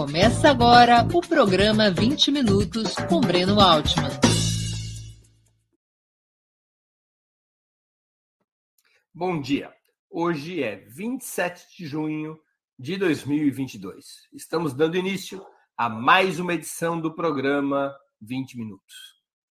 Começa agora o programa 20 Minutos com Breno Altman. Bom dia. Hoje é 27 de junho de 2022. Estamos dando início a mais uma edição do programa 20 Minutos.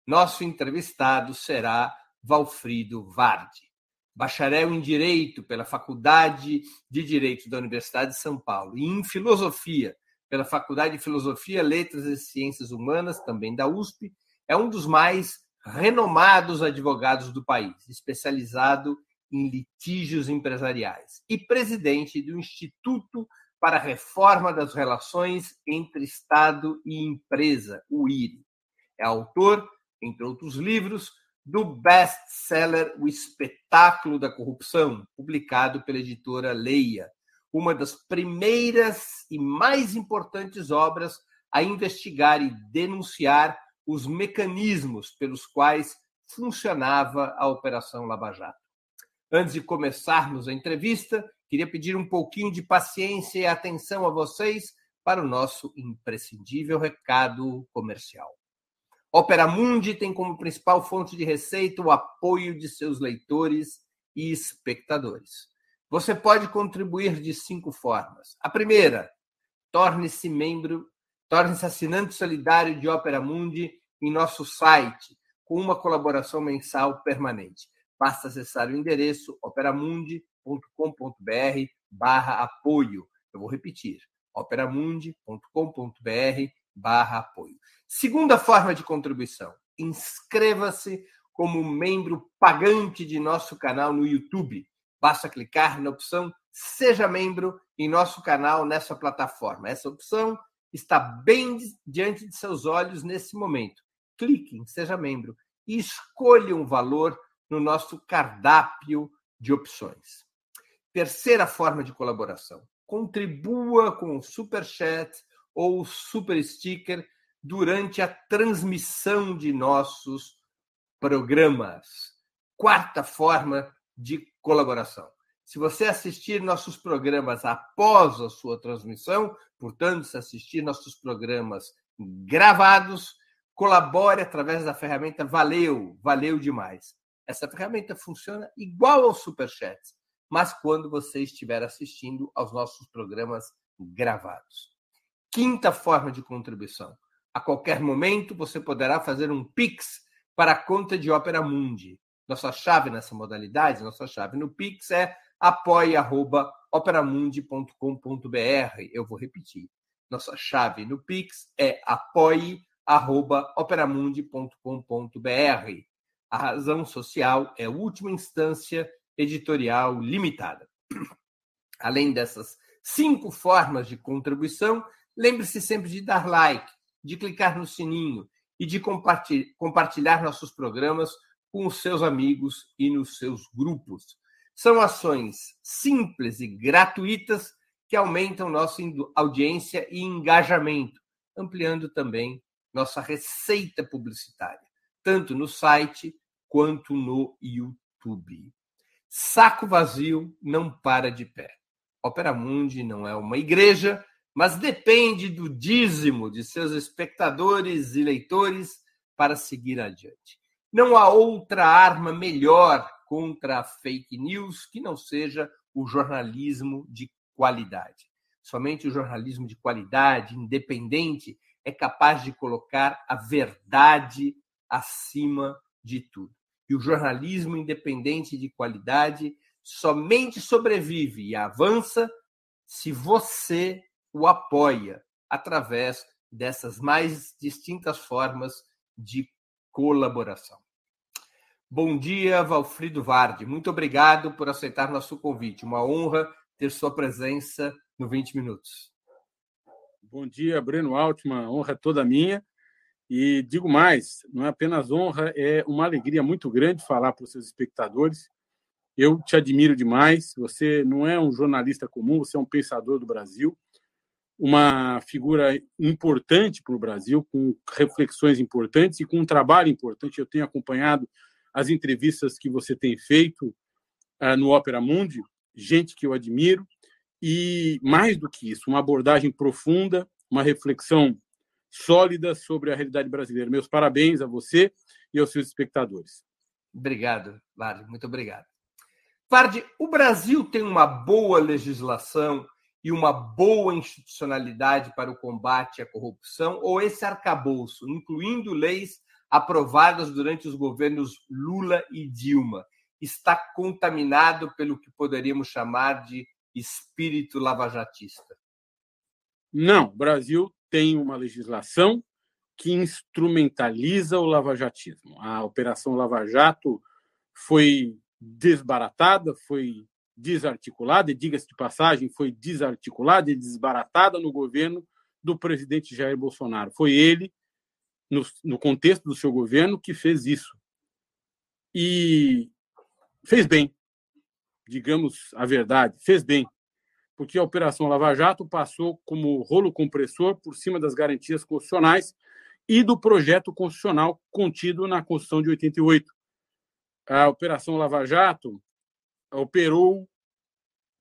Nosso entrevistado será Valfrido Vardi bacharel em Direito pela Faculdade de Direito da Universidade de São Paulo e em Filosofia pela Faculdade de Filosofia, Letras e Ciências Humanas, também da USP, é um dos mais renomados advogados do país, especializado em litígios empresariais e presidente do Instituto para a Reforma das Relações entre Estado e Empresa, o IRI. É autor, entre outros livros, do best-seller O Espetáculo da Corrupção, publicado pela editora Leia, uma das primeiras e mais importantes obras a investigar e denunciar os mecanismos pelos quais funcionava a Operação Lava Jato. Antes de começarmos a entrevista, queria pedir um pouquinho de paciência e atenção a vocês para o nosso imprescindível recado comercial. Opera Mundi tem como principal fonte de receita o apoio de seus leitores e espectadores. Você pode contribuir de cinco formas. A primeira, torne-se membro, torne-se assinante solidário de Opera Mundi em nosso site, com uma colaboração mensal permanente. Basta acessar o endereço operamundi.com.br barra apoio. Eu vou repetir, operamundi.com.br barra apoio. Segunda forma de contribuição: inscreva-se como membro pagante de nosso canal no YouTube. Basta clicar na opção Seja Membro em nosso canal nessa plataforma. Essa opção está bem diante de seus olhos nesse momento. Clique em Seja Membro e escolha um valor no nosso cardápio de opções. Terceira forma de colaboração: contribua com o Super Chat ou Super Sticker durante a transmissão de nossos programas. Quarta forma de colaboração. Se você assistir nossos programas após a sua transmissão, portanto, se assistir nossos programas gravados, colabore através da ferramenta Valeu, valeu demais. Essa ferramenta funciona igual ao Superchat, mas quando você estiver assistindo aos nossos programas gravados. Quinta forma de contribuição a qualquer momento, você poderá fazer um Pix para a conta de Opera Mundi. Nossa chave nessa modalidade, nossa chave no Pix é apoia.operamundi.com.br. Eu vou repetir. Nossa chave no Pix é apoie.operamundi.com.br. A razão social é última instância editorial limitada. Além dessas cinco formas de contribuição, lembre-se sempre de dar like, de clicar no sininho e de compartilhar nossos programas com os seus amigos e nos seus grupos. São ações simples e gratuitas que aumentam nossa audiência e engajamento, ampliando também nossa receita publicitária, tanto no site quanto no YouTube. Saco vazio não para de pé. Opera Mundi não é uma igreja, mas depende do dízimo de seus espectadores e leitores para seguir adiante. Não há outra arma melhor contra a fake news que não seja o jornalismo de qualidade. Somente o jornalismo de qualidade, independente, é capaz de colocar a verdade acima de tudo. E o jornalismo independente de qualidade somente sobrevive e avança se você o apoia através dessas mais distintas formas de colaboração. Bom dia, Valfrido Vardi. Muito obrigado por aceitar nosso convite. Uma honra ter sua presença no 20 Minutos. Bom dia, Breno Altman. Honra toda minha. E digo mais, não é apenas honra, é uma alegria muito grande falar para os seus espectadores. Eu te admiro demais. Você não é um jornalista comum, você é um pensador do Brasil uma figura importante para o Brasil, com reflexões importantes e com um trabalho importante. Eu tenho acompanhado as entrevistas que você tem feito uh, no Opera Mundi, gente que eu admiro, e mais do que isso, uma abordagem profunda, uma reflexão sólida sobre a realidade brasileira. Meus parabéns a você e aos seus espectadores. Obrigado, Vardy. Muito obrigado. Vardy, o Brasil tem uma boa legislação e uma boa institucionalidade para o combate à corrupção, ou esse arcabouço, incluindo leis aprovadas durante os governos Lula e Dilma, está contaminado pelo que poderíamos chamar de espírito lavajatista? Não, o Brasil tem uma legislação que instrumentaliza o lavajatismo. A Operação Lava Jato foi desbaratada, foi desarticulada, e diga-se de passagem, foi desarticulada e desbaratada no governo do presidente Jair Bolsonaro. Foi ele, no, no contexto do seu governo, que fez isso. E fez bem, digamos a verdade, fez bem, porque a Operação Lava Jato passou como rolo compressor por cima das garantias constitucionais e do projeto constitucional contido na Constituição de 88. A Operação Lava Jato operou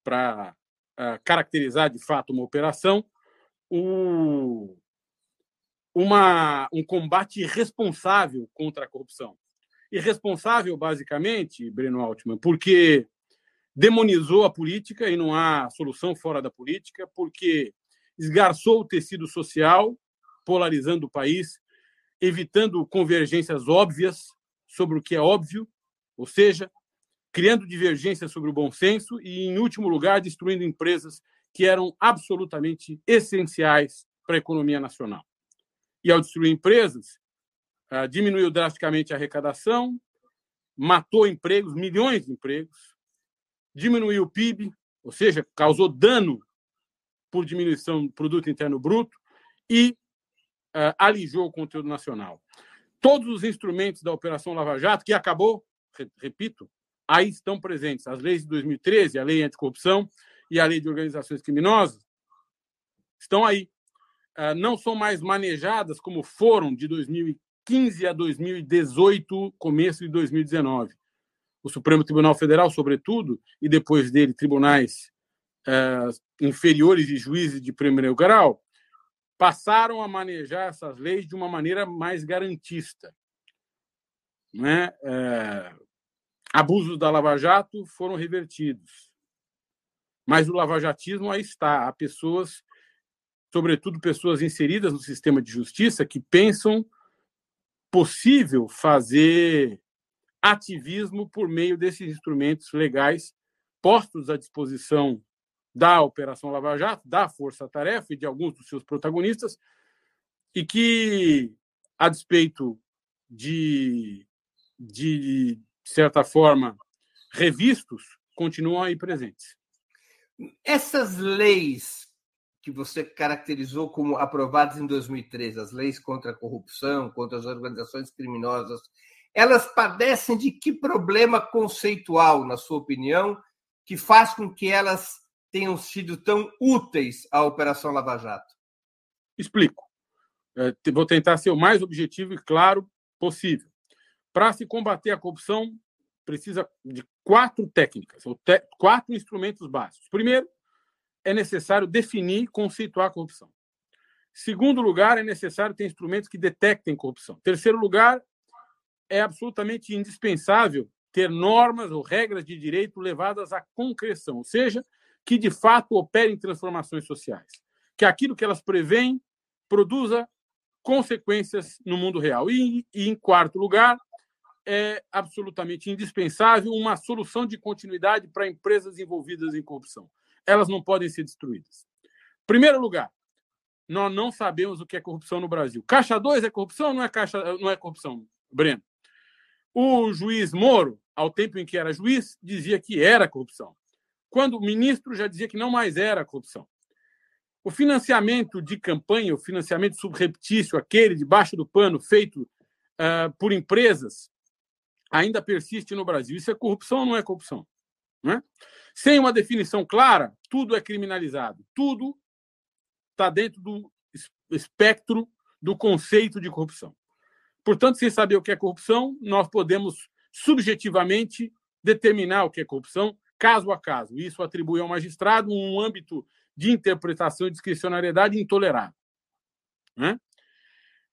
para uh, caracterizar de fato uma operação, um, uma, um combate irresponsável contra a corrupção. Irresponsável, basicamente, Breno Altman, porque demonizou a política e não há solução fora da política, porque esgarçou o tecido social, polarizando o país, evitando convergências óbvias sobre o que é óbvio, ou seja, criando divergências sobre o bom senso e, em último lugar, destruindo empresas que eram absolutamente essenciais para a economia nacional. E, ao destruir empresas, ah, diminuiu drasticamente a arrecadação, matou empregos, milhões de empregos, diminuiu o PIB, ou seja, causou dano por diminuição do produto interno bruto e uh, alijou o conteúdo nacional. Todos os instrumentos da Operação Lava Jato, que acabou, repito, aí estão presentes. As leis de 2013, a Lei Anticorrupção e a Lei de Organizações Criminosas, estão aí. Uh, não são mais manejadas como foram de 2015 a 2018, começo de 2019. O Supremo Tribunal Federal, sobretudo, e depois dele, tribunais uh, inferiores e juízes de primeiro grau, passaram a manejar essas leis de uma maneira mais garantista. Né? É, abusos da Lava Jato foram revertidos. Mas o lavajatismo aí está. Há pessoas, sobretudo pessoas inseridas no sistema de justiça, que pensam possível fazer ativismo por meio desses instrumentos legais postos à disposição da Operação Lava Jato, da Força Tarefa e de alguns dos seus protagonistas, e que, a despeito de, de certa forma, revistos, continuam aí presentes. Essas leis que você caracterizou como aprovadas em 2013, as leis contra a corrupção, contra as organizações criminosas, elas padecem de que problema conceitual, na sua opinião, que faz com que elas tenham sido tão úteis à Operação Lava Jato? Explico. É, vou tentar ser o mais objetivo e claro possível. Para se combater a corrupção, precisa de quatro técnicas, ou te quatro instrumentos básicos. Primeiro, é necessário definir e conceituar a corrupção. Segundo lugar, é necessário ter instrumentos que detectem corrupção. Terceiro lugar, é absolutamente indispensável ter normas ou regras de direito levadas à concreção, ou seja, que de fato operem transformações sociais, que aquilo que elas preveem produza consequências no mundo real. E, e, em quarto lugar, é absolutamente indispensável uma solução de continuidade para empresas envolvidas em corrupção. Elas não podem ser destruídas. Primeiro lugar, nós não sabemos o que é corrupção no Brasil. Caixa 2 é corrupção não é, caixa, não é corrupção, Breno? O juiz Moro, ao tempo em que era juiz, dizia que era corrupção quando o ministro já dizia que não mais era corrupção. O financiamento de campanha, o financiamento subreptício, aquele debaixo do pano feito uh, por empresas, ainda persiste no Brasil. Isso é corrupção ou não é corrupção? Não é? Sem uma definição clara, tudo é criminalizado. Tudo está dentro do espectro do conceito de corrupção. Portanto, sem saber o que é corrupção, nós podemos subjetivamente determinar o que é corrupção caso a caso. Isso atribui ao magistrado um âmbito de interpretação e discricionariedade intolerável. Né?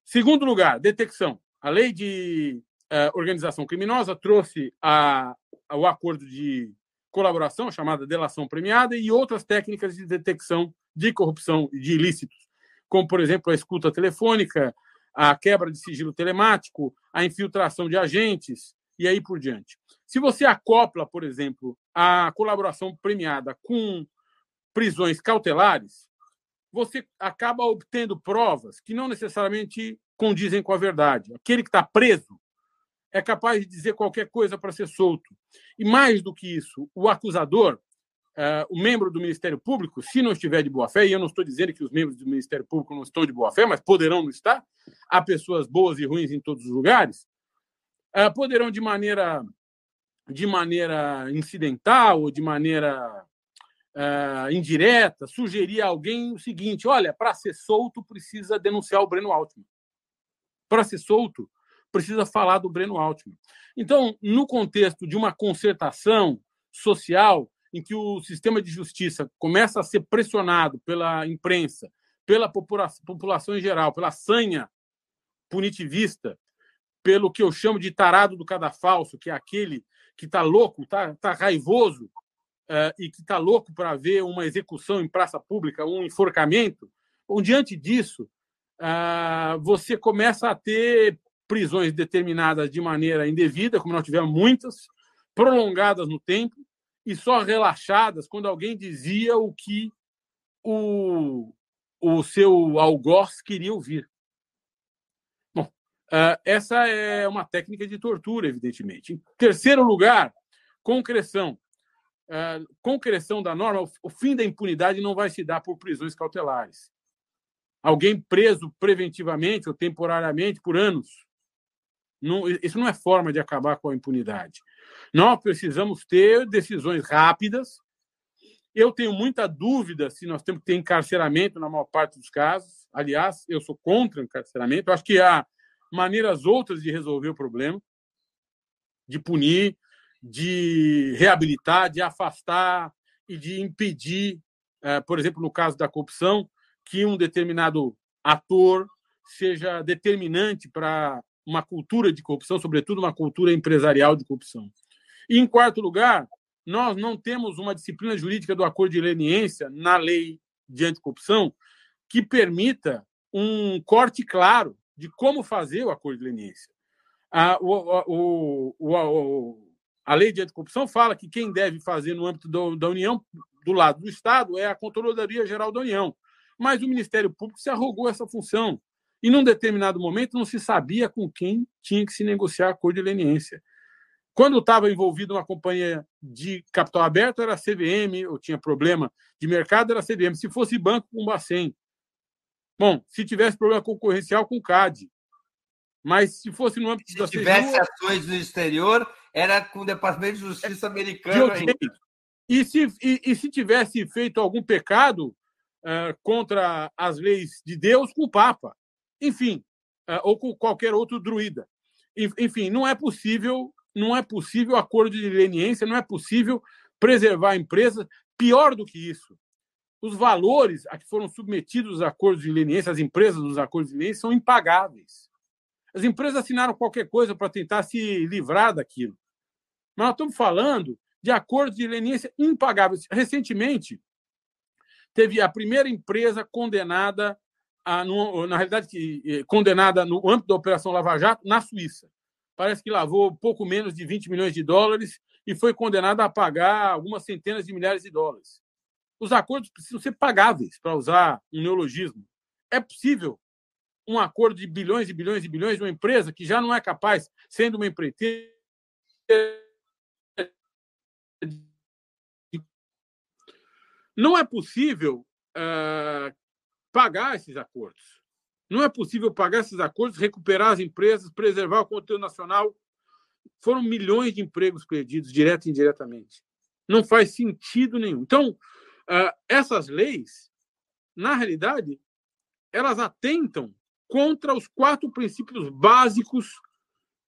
Segundo lugar, detecção. A lei de uh, organização criminosa trouxe a, a, o acordo de colaboração, chamada delação premiada, e outras técnicas de detecção de corrupção e de ilícitos, como, por exemplo, a escuta telefônica, a quebra de sigilo telemático, a infiltração de agentes e aí por diante. Se você acopla, por exemplo, a colaboração premiada com prisões cautelares, você acaba obtendo provas que não necessariamente condizem com a verdade. Aquele que está preso é capaz de dizer qualquer coisa para ser solto. E mais do que isso, o acusador uh, o membro do Ministério Público, se não estiver de boa fé, e eu não estou dizendo que os membros do Ministério Público não estão de boa fé, mas poderão não estar, há pessoas boas e ruins em todos os lugares, uh, poderão de maneira de maneira incidental ou de maneira uh, indireta sugerir a alguém o seguinte: olha, para ser solto precisa denunciar o Breno Altman. Para ser solto precisa falar do Breno Altman. Então, no contexto de uma concertação social em que o sistema de justiça começa a ser pressionado pela imprensa, pela população em geral, pela sanha punitivista, pelo que eu chamo de tarado do cadafalso, que é aquele que está louco, está tá raivoso uh, e que está louco para ver uma execução em praça pública, um enforcamento. Bom, diante disso, uh, você começa a ter prisões determinadas de maneira indevida, como nós tivemos muitas, prolongadas no tempo, e só relaxadas quando alguém dizia o que o, o seu algoz queria ouvir. Bom, uh, essa é uma técnica de tortura, evidentemente. Em terceiro lugar, concreção. Uh, concreção da norma, o fim da impunidade não vai se dar por prisões cautelares. Alguém preso preventivamente ou temporariamente por anos. Não, isso não é forma de acabar com a impunidade. Nós precisamos ter decisões rápidas. Eu tenho muita dúvida se nós temos que ter encarceramento na maior parte dos casos. Aliás, eu sou contra o encarceramento. Eu acho que há maneiras outras de resolver o problema, de punir, de reabilitar, de afastar e de impedir, eh, por exemplo, no caso da corrupção, que um determinado ator seja determinante para uma cultura de corrupção, sobretudo uma cultura empresarial de corrupção. E, em quarto lugar, nós não temos uma disciplina jurídica do acordo de leniência na lei de anticorrupção que permita um corte claro de como fazer o acordo de leniência. A, o, o, o, a lei de anticorrupção fala que quem deve fazer no âmbito do, da União, do lado do Estado, é a Controladoria Geral da União. Mas o Ministério Público se arrogou essa função. E, num determinado momento, não se sabia com quem tinha que se negociar acordo de leniência. Quando estava envolvido uma companhia de capital aberto, era CVM, ou tinha problema de mercado, era CVM. Se fosse banco, com Bacen. Bom, se tivesse problema concorrencial, com CAD. Mas se fosse no âmbito se da Se tivesse ações no exterior, era com o Departamento de Justiça americano. E se, e, e, se tivesse feito algum pecado uh, contra as leis de Deus, com o Papa. Enfim, uh, ou com qualquer outro druida. Enfim, não é possível não é possível acordo de leniência, não é possível preservar a empresa. Pior do que isso, os valores a que foram submetidos os acordos de leniência, as empresas dos acordos de leniência, são impagáveis. As empresas assinaram qualquer coisa para tentar se livrar daquilo. Mas nós estamos falando de acordos de leniência impagáveis. Recentemente, teve a primeira empresa condenada, a, no, na realidade, eh, condenada no âmbito da Operação Lava Jato, na Suíça parece que lavou pouco menos de 20 milhões de dólares e foi condenado a pagar algumas centenas de milhares de dólares. Os acordos precisam ser pagáveis, para usar um neologismo. É possível um acordo de bilhões e bilhões e bilhões de uma empresa que já não é capaz, sendo uma empreiteira, não é possível uh, pagar esses acordos. Não é possível pagar esses acordos, recuperar as empresas, preservar o conteúdo nacional. Foram milhões de empregos perdidos, direto e indiretamente. Não faz sentido nenhum. Então, ah, essas leis, na realidade, elas atentam contra os quatro princípios básicos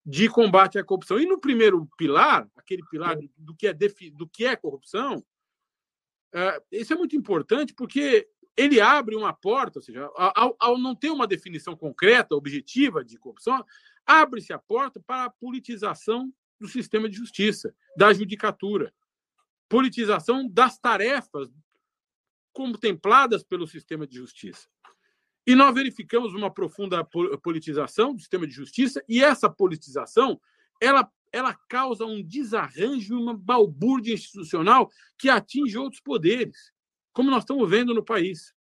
de combate à corrupção. E no primeiro pilar, aquele pilar do que é, do que é corrupção, ah, isso é muito importante porque ele abre uma porta, ou seja, ao, ao não ter uma definição concreta, objetiva de corrupção, abre-se a porta para a politização do sistema de justiça, da judicatura, politização das tarefas contempladas pelo sistema de justiça. E nós verificamos uma profunda politização do sistema de justiça, e essa politização ela, ela causa um desarranjo, uma balbúrdia institucional que atinge outros poderes, como nós estamos vendo no país.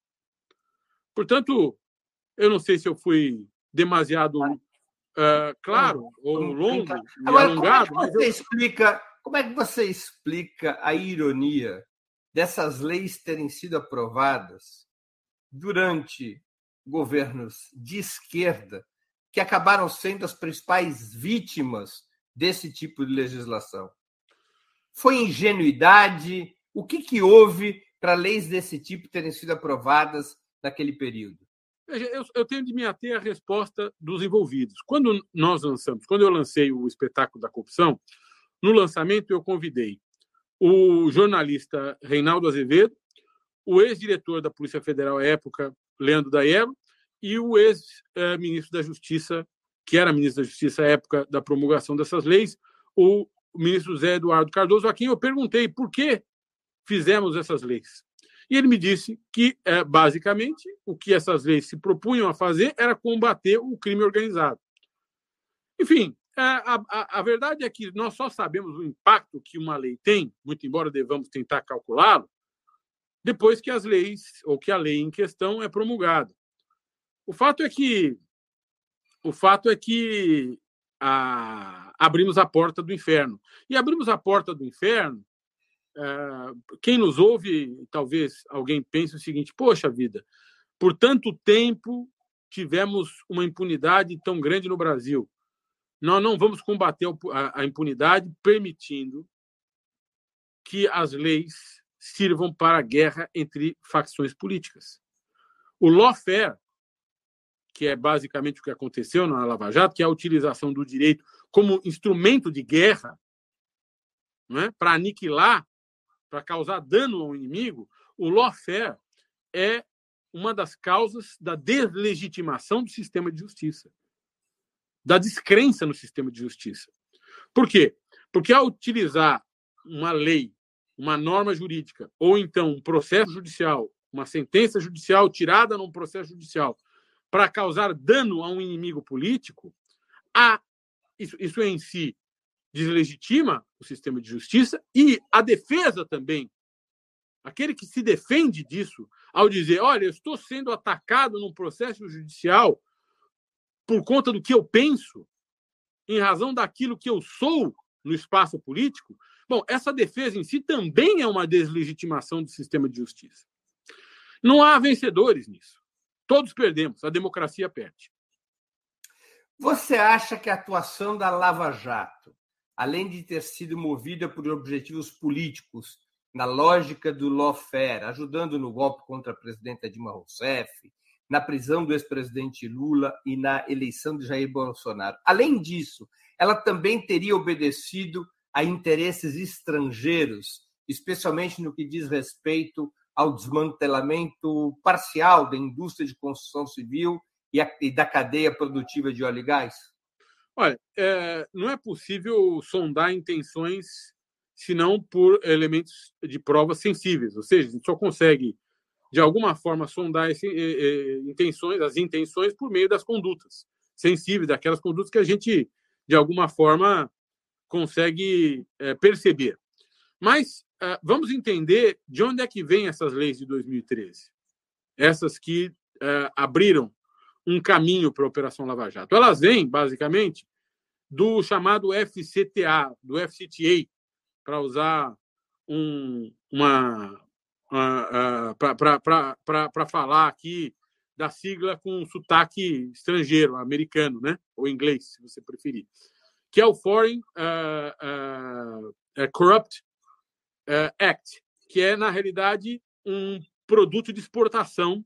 Portanto, eu não sei se eu fui demasiado uh, claro ou longo Agora, alongado. Como é que você eu... explica? Como é que você explica a ironia dessas leis terem sido aprovadas durante governos de esquerda que acabaram sendo as principais vítimas desse tipo de legislação? Foi ingenuidade? O que, que houve para leis desse tipo terem sido aprovadas naquele período? Eu, eu, tenho de me ater à resposta dos envolvidos. Quando nós lançamos, quando eu lancei o espetáculo da corrupção, no lançamento eu convidei o jornalista Reinaldo Azevedo, o ex-diretor da Polícia Federal à época, Leandro Daiello, e o ex-ministro da Justiça, que era ministro da Justiça à época da promulgação dessas leis, o ministro Zé Eduardo Cardoso, a quem eu perguntei por que fizemos essas leis. E ele me disse que, é, basicamente, o que essas leis se propunham a fazer era combater o crime organizado. Enfim, é, a, a, a, verdade é que nós só sabemos o impacto que uma lei tem, muito embora devamos tentar calculá-lo, depois que as leis, ou que a lei em questão é promulgada. O fato é que o fato é que a, abrimos a porta do inferno. E abrimos a porta do inferno quem nos ouve, talvez alguém pense o seguinte: poxa vida, por tanto tempo tivemos uma impunidade tão grande no Brasil. Nós não vamos combater a impunidade permitindo que as leis sirvam para a guerra entre facções políticas. O lawfare, que é basicamente o que aconteceu na Lava Jato, que é a utilização do direito como instrumento de guerra, é? para aniquilar para causar dano ao inimigo, o lawfare é uma das causas da deslegitimação do sistema de justiça, da descrença no sistema de justiça. Por quê? Porque ao utilizar uma lei, uma norma jurídica, ou então um processo judicial, uma sentença judicial tirada num processo judicial, para causar dano a um inimigo político, a, isso, isso em si deslegitima o sistema de justiça e a defesa também. Aquele que se defende disso, ao dizer: olha, eu estou sendo atacado num processo judicial por conta do que eu penso, em razão daquilo que eu sou no espaço político. Bom, essa defesa em si também é uma deslegitimação do sistema de justiça. Não há vencedores nisso. Todos perdemos, a democracia perde. Você acha que a atuação da Lava Jato além de ter sido movida por objetivos políticos, na lógica do lawfare, ajudando no golpe contra a presidenta Dilma Rousseff, na prisão do ex-presidente Lula e na eleição de Jair Bolsonaro. Além disso, ela também teria obedecido a interesses estrangeiros, especialmente no que diz respeito ao desmantelamento parcial da indústria de construção civil e, da cadeia produtiva de óleo e gás? Olha, é, não é possível sondar intenções senão por elementos de provas sensíveis, ou seja, a gente só consegue de alguma forma sondar esse, intenções, as intenções por meio das condutas sensíveis, daquelas condutas que a gente de alguma forma consegue é, perceber. Mas é, vamos entender de onde é que vêm essas leis de 2013, essas que é, abriram um caminho para a Operação Lava Jato. Elas vêm, basicamente, do chamado FCTA, do FCTA, para usar um, uma. Uh, uh, para falar aqui da sigla com sotaque estrangeiro, americano, né? ou inglês, se você preferir, que é o Foreign uh, Corrupt Act, que é, na realidade, um produto de exportação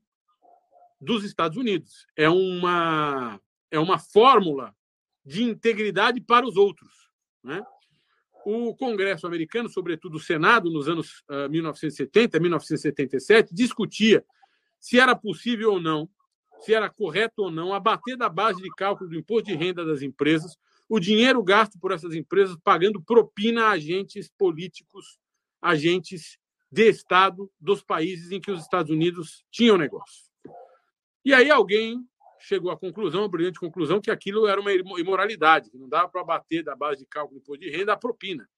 dos Estados Unidos. É uma, é uma fórmula de integridade para os outros. Né? O Congresso americano, sobretudo o Senado, nos anos uh, 1970, 1977, discutia se era possível ou não, se era correto ou não, abater da base de cálculo do imposto de renda das empresas o dinheiro gasto por essas empresas pagando propina a agentes políticos, agentes de Estado dos países em que os Estados Unidos tinham negócio. E aí alguém chegou à conclusão, a brilhante conclusão, que aquilo era uma imoralidade, que não dava para bater da base de cálculo do imposto de renda a propina,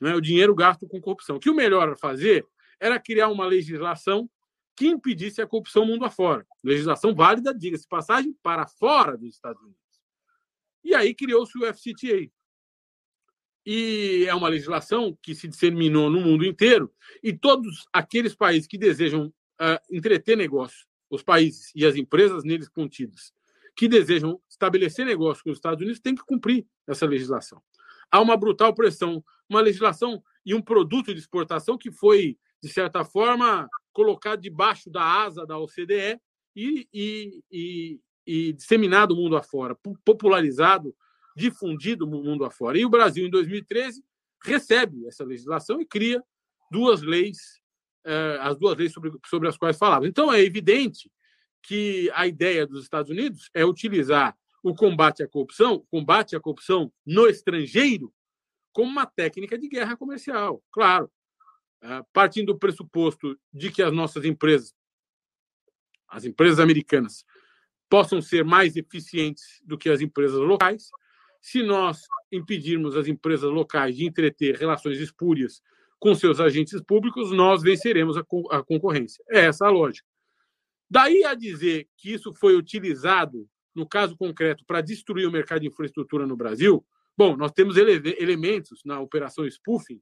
né? o dinheiro gasto com corrupção. O que o melhor a fazer era criar uma legislação que impedisse a corrupção mundo afora. Legislação válida, diga-se passagem, para fora dos Estados Unidos. E aí criou-se o FCTA. E é uma legislação que se disseminou no mundo inteiro, e todos aqueles países que desejam uh, entreter negócios, os países e as empresas neles contidas, que desejam estabelecer negócio com os Estados Unidos, têm que cumprir essa legislação. Há uma brutal pressão, uma legislação e um produto de exportação que foi, de certa forma, colocado debaixo da asa da OCDE e, e, e, e disseminado mundo afora, popularizado, difundido mundo afora. E o Brasil, em 2013, recebe essa legislação e cria duas leis, eh, as duas leis sobre, sobre as quais falava. Então, é evidente que a ideia dos Estados Unidos é utilizar o combate à corrupção, combate à corrupção no estrangeiro, como uma técnica de guerra comercial. Claro, eh, partindo do pressuposto de que as nossas empresas, as empresas americanas, possam ser mais eficientes do que as empresas locais. Se nós impedirmos as empresas locais de entreter relações espúrias com seus agentes públicos, nós venceremos a, a concorrência. É essa a lógica. Daí a dizer que isso foi utilizado, no caso concreto, para destruir o mercado de infraestrutura no Brasil, bom, nós temos ele elementos na operação spoofing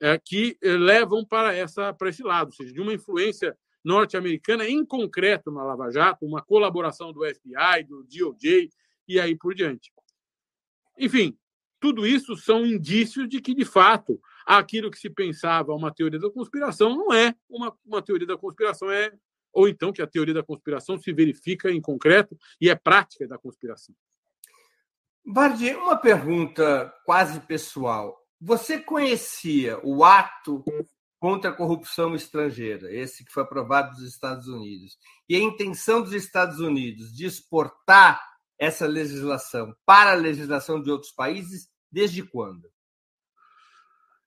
é, que eh, levam para, essa, para esse lado, ou seja, de uma influência norte-americana, em concreto na Lava Jato, uma colaboração do FBI, do DOJ e aí por diante. Enfim, tudo isso são indícios de que, de fato, aquilo que se pensava uma teoria da conspiração não é uma, uma teoria da conspiração, é ou então que a teoria da conspiração se verifica em concreto e é prática da conspiração. Vardy, uma pergunta quase pessoal. Você conhecia o ato contra a corrupção estrangeira, esse que foi aprovado nos Estados Unidos, e a intenção dos Estados Unidos de exportar essa legislação para a legislação de outros países, desde quando?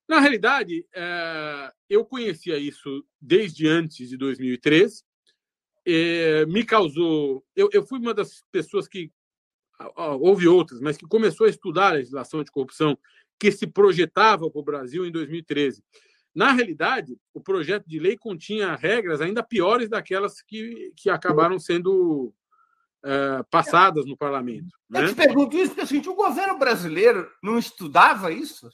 Na realidade, é, eu conhecia isso desde antes de 2013. É, me causou. Eu, eu fui uma das pessoas que. Houve outras, mas que começou a estudar a legislação de corrupção que se projetava para o Brasil em 2013. Na realidade, o projeto de lei continha regras ainda piores daquelas que, que acabaram sendo é, passadas no parlamento. Eu né? te pergunto isso porque assim, o governo brasileiro não estudava isso?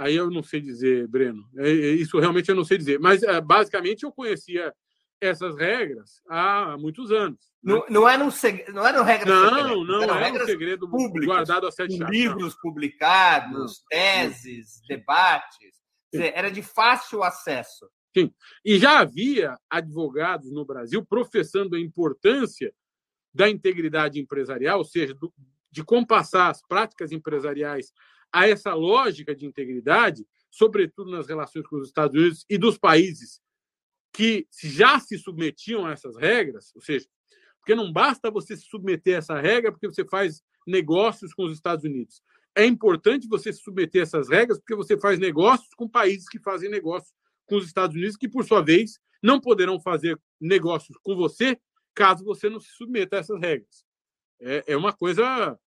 Aí eu não sei dizer, Breno. É, é, isso realmente eu não sei dizer. Mas, basicamente, eu conhecia essas regras há muitos anos. Né? Não, não, eram, não eram regras Não, secretas, não eram era um segredo públicas, guardado a sete chaves. Livros publicados, não. teses, debates. Dizer, era de fácil acesso. Sim. E já havia advogados no Brasil professando a importância da integridade empresarial, ou seja, do, de compassar as práticas empresariais a essa lógica de integridade, sobretudo nas relações com os Estados Unidos e dos países que já se submetiam a essas regras, ou seja, porque não basta você se submeter a essa regra porque você faz negócios com os Estados Unidos é importante você se submeter a essas regras, porque você faz negócios com países que fazem negócios com os Estados Unidos, que, por sua vez, não poderão fazer negócios com você caso você não se submeta a essas regras. É, é uma coisa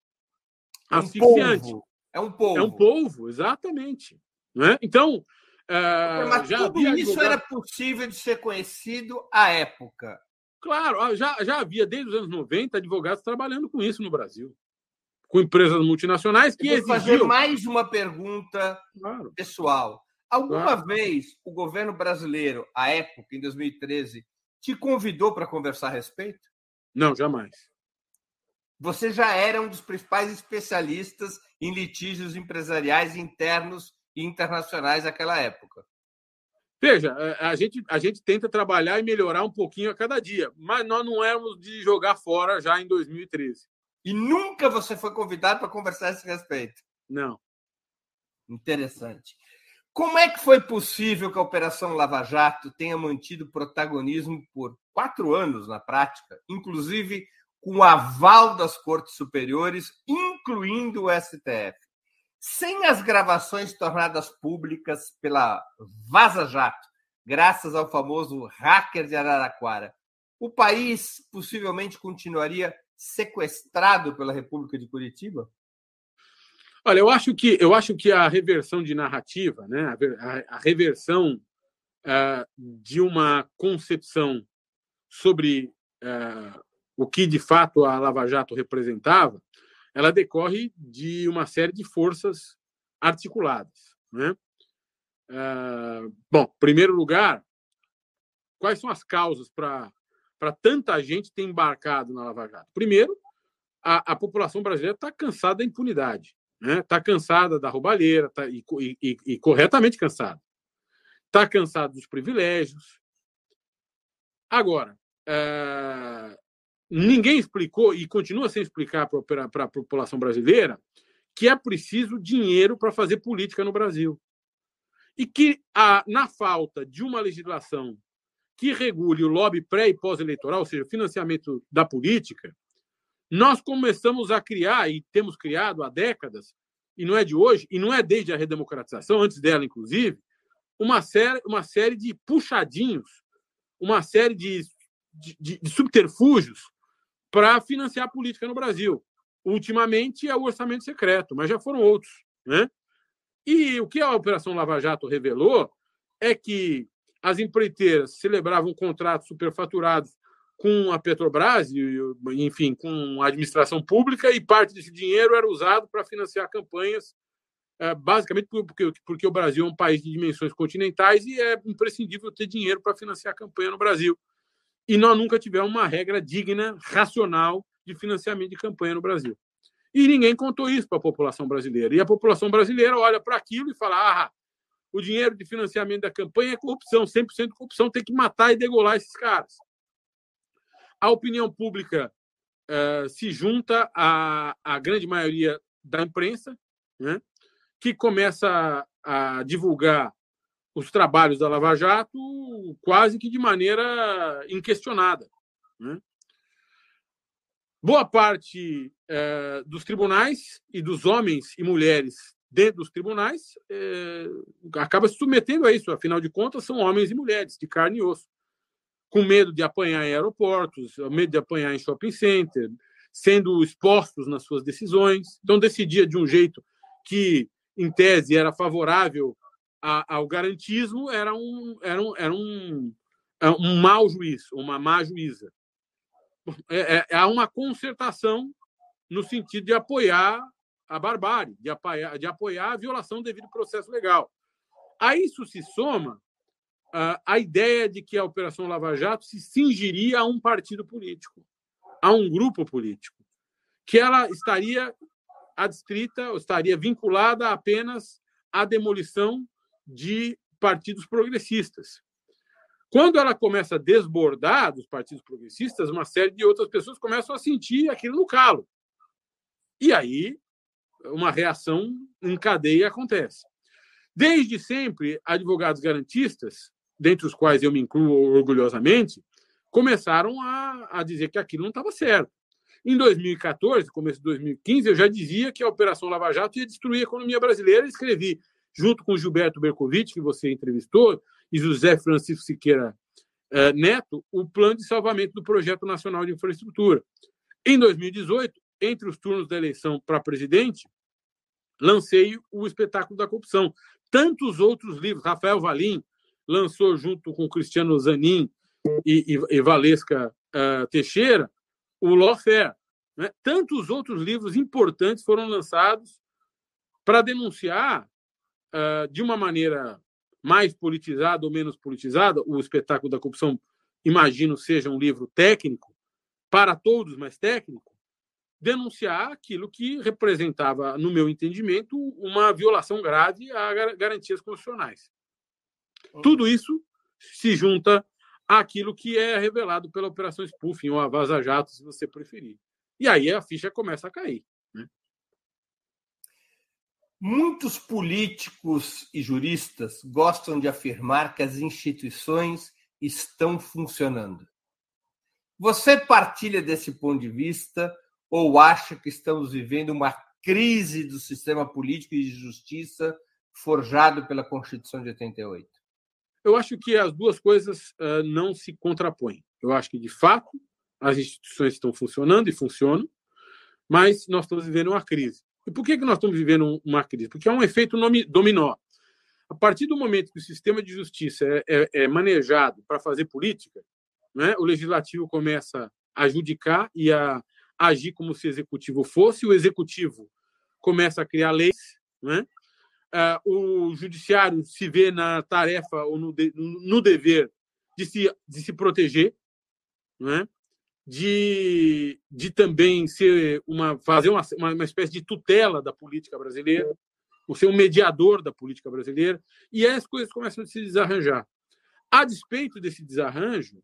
é asfixiante. É um povo. É um povo, exatamente. Né? Então, é, Mas já tudo isso advogado... era possível de ser conhecido à época. Claro, já, já havia desde os anos 90 advogados trabalhando com isso no Brasil com empresas multinacionais que exigiam... fazer mais uma pergunta claro. pessoal. Alguma claro. vez o governo brasileiro, à época, em 2013, te convidou para conversar a respeito? Não, jamais. Você já era um dos principais especialistas em litígios empresariais internos e internacionais naquela época. Veja, a gente, a gente tenta trabalhar e melhorar um pouquinho a cada dia, mas nós não éramos de jogar fora já em 2013. E nunca você foi convidado para conversar a esse respeito. Não. Interessante. Como é que foi possível que a Operação Lava Jato tenha mantido protagonismo por quatro anos na prática, inclusive com o aval das cortes superiores, incluindo o STF, sem as gravações tornadas públicas pela Vaza Jato, graças ao famoso hacker de Araraquara, o país possivelmente continuaria sequestrado pela República de Curitiba? Olha, eu acho que eu acho que a reversão de narrativa, né, a, a reversão uh, de uma concepção sobre uh, o que de fato a Lava Jato representava, ela decorre de uma série de forças articuladas, né? Uh, bom, em primeiro lugar, quais são as causas para tanta gente ter embarcado na Lava Jato? Primeiro, a, a população brasileira está cansada da impunidade está né? Tá cansada da roubalheira tá, e, e, e corretamente cansada. Está cansada dos privilégios. Agora, é, ninguém explicou, e continua sem explicar para a população brasileira, que é preciso dinheiro para fazer política no Brasil. E que, a, na falta de uma legislação que regule o lobby pré e pós-eleitoral, ou seja, financiamento da política, nós começamos a criar, e temos criado há décadas, e não é de hoje, e não é desde a redemocratização, antes dela, inclusive, uma série, uma série de puxadinhos, uma série de, de, de subterfúgios para financiar a política no Brasil. Ultimamente é o orçamento secreto, mas já foram outros. Né? E o que a Operação Lava Jato revelou é que as empreiteiras celebravam contratos superfaturados com a Petrobras, enfim, com a administração pública, e parte desse dinheiro era usado para financiar campanhas, é, basicamente porque, porque o Brasil é um país de dimensões continentais e é imprescindível ter dinheiro para financiar a campanha no Brasil. E nós nunca tivemos uma regra digna, racional, de financiamento de campanha no Brasil. E ninguém contou isso para a população brasileira. E a população brasileira olha para aquilo e fala: ah, o dinheiro de financiamento da campanha é corrupção, 100% corrupção, tem que matar e degolar esses caras a opinião pública uh, se junta à, à grande maioria da imprensa, né, que começa a, a divulgar os trabalhos da Lava Jato quase que de maneira inquestionada. Né? Boa parte eh, dos tribunais e dos homens e mulheres dentro dos tribunais eh, acaba se submetendo a isso, afinal de contas, são homens e mulheres de carne e osso com medo de apanhar em aeroportos, medo de apanhar em shopping center, sendo expostos nas suas decisões. Então, decidia de um jeito que, em tese, era favorável a, ao garantismo, era um, era um, era um, é um mau juiz, uma má juíza. É, é, há uma concertação no sentido de apoiar a barbárie, de apoiar, de apoiar a violação do devido processo legal. A isso se soma a ideia de que a Operação Lava Jato se cingiria a um partido político, a um grupo político, que ela estaria adstrita, estaria vinculada apenas à demolição de partidos progressistas. Quando ela começa a desbordar dos partidos progressistas, uma série de outras pessoas começam a sentir aquilo no calo. E aí, uma reação em cadeia acontece. Desde sempre, advogados garantistas dentre os quais eu me incluo orgulhosamente, começaram a, a dizer que aquilo não estava certo. Em 2014, começo de 2015, eu já dizia que a Operação Lava Jato ia destruir a economia brasileira e escrevi, junto com Gilberto Bercovitch, que você entrevistou, e José Francisco Siqueira eh, Neto, o plano de salvamento do Projeto Nacional de Infraestrutura. Em 2018, entre os turnos da eleição para presidente, lancei o Espetáculo da Corrupção. Tantos outros livros, Rafael Valim, lançou junto com Cristiano Zanin e, e, e Valesca uh, Teixeira o Lawfare. Né? Tantos outros livros importantes foram lançados para denunciar uh, de uma maneira mais politizada ou menos politizada. O espetáculo da corrupção, imagino, seja um livro técnico para todos, mas técnico. Denunciar aquilo que representava, no meu entendimento, uma violação grave a garantias constitucionais. Tudo isso se junta àquilo que é revelado pela Operação Spoofing ou a Vaza Jato, se você preferir. E aí a ficha começa a cair. Muitos políticos e juristas gostam de afirmar que as instituições estão funcionando. Você partilha desse ponto de vista ou acha que estamos vivendo uma crise do sistema político e de justiça forjado pela Constituição de 88? Eu acho que as duas coisas uh, não se contrapõem. Eu acho que, de fato, as instituições estão funcionando e funcionam, mas nós estamos vivendo uma crise. E por que, que nós estamos vivendo uma crise? Porque é um efeito dominó. A partir do momento que o sistema de justiça é, é, é manejado para fazer política, né, o legislativo começa a adjudicar e a agir como se o executivo fosse, o executivo começa a criar leis, né? O judiciário se vê na tarefa ou no, de, no dever de se, de se proteger, né? De, de também ser uma fazer uma, uma espécie de tutela da política brasileira, o ser um mediador da política brasileira, e as coisas começam a se desarranjar. A despeito desse desarranjo,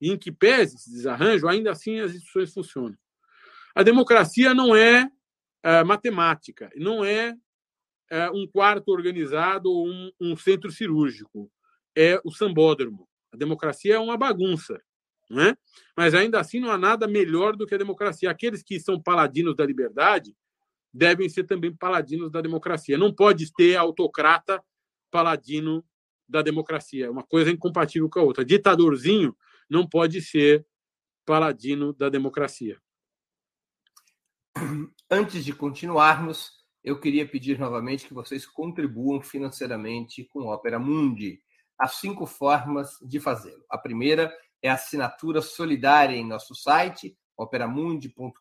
em que pese esse desarranjo, ainda assim as instituições funcionam. A democracia não é, é matemática, não é, é, um quarto organizado ou um, um centro cirúrgico, é o sambódromo. A democracia é uma bagunça. Não é? Mas ainda assim não há nada melhor do que a democracia. Aqueles que são paladinos da liberdade devem ser também paladinos da democracia. Não pode ter autocrata paladino da democracia. Uma coisa é incompatível com a outra. Ditadorzinho não pode ser paladino da democracia. Antes de continuarmos, eu queria pedir novamente que vocês contribuam financeiramente com Opera Mundi. Há cinco formas de fazê-lo. A primeira é assinatura solidária em nosso site, operamundi.com.br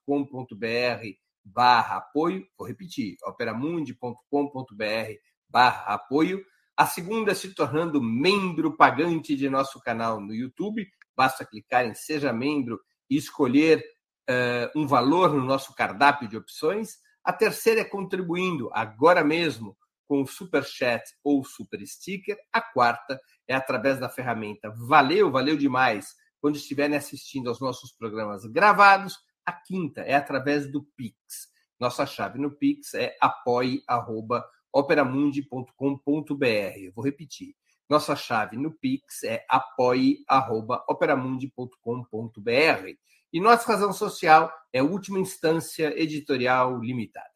barra apoio. Vou repetir, operamundi.com.br barra apoio. A segunda é se tornando membro pagante de nosso canal no YouTube. Basta clicar em Seja Membro e escolher uh, um valor no nosso cardápio de opções. A terceira é contribuindo agora mesmo com o Super Chat ou Super Sticker. A quarta é através da ferramenta Valeu, valeu demais, quando estiverem assistindo aos nossos programas gravados. A quinta é através do Pix. Nossa chave no Pix é apoie.operamundi.com.br. Vou repetir. Nossa chave no Pix é apoie.operamundi.com.br. E nossa razão social é Última Instância Editorial Limitada.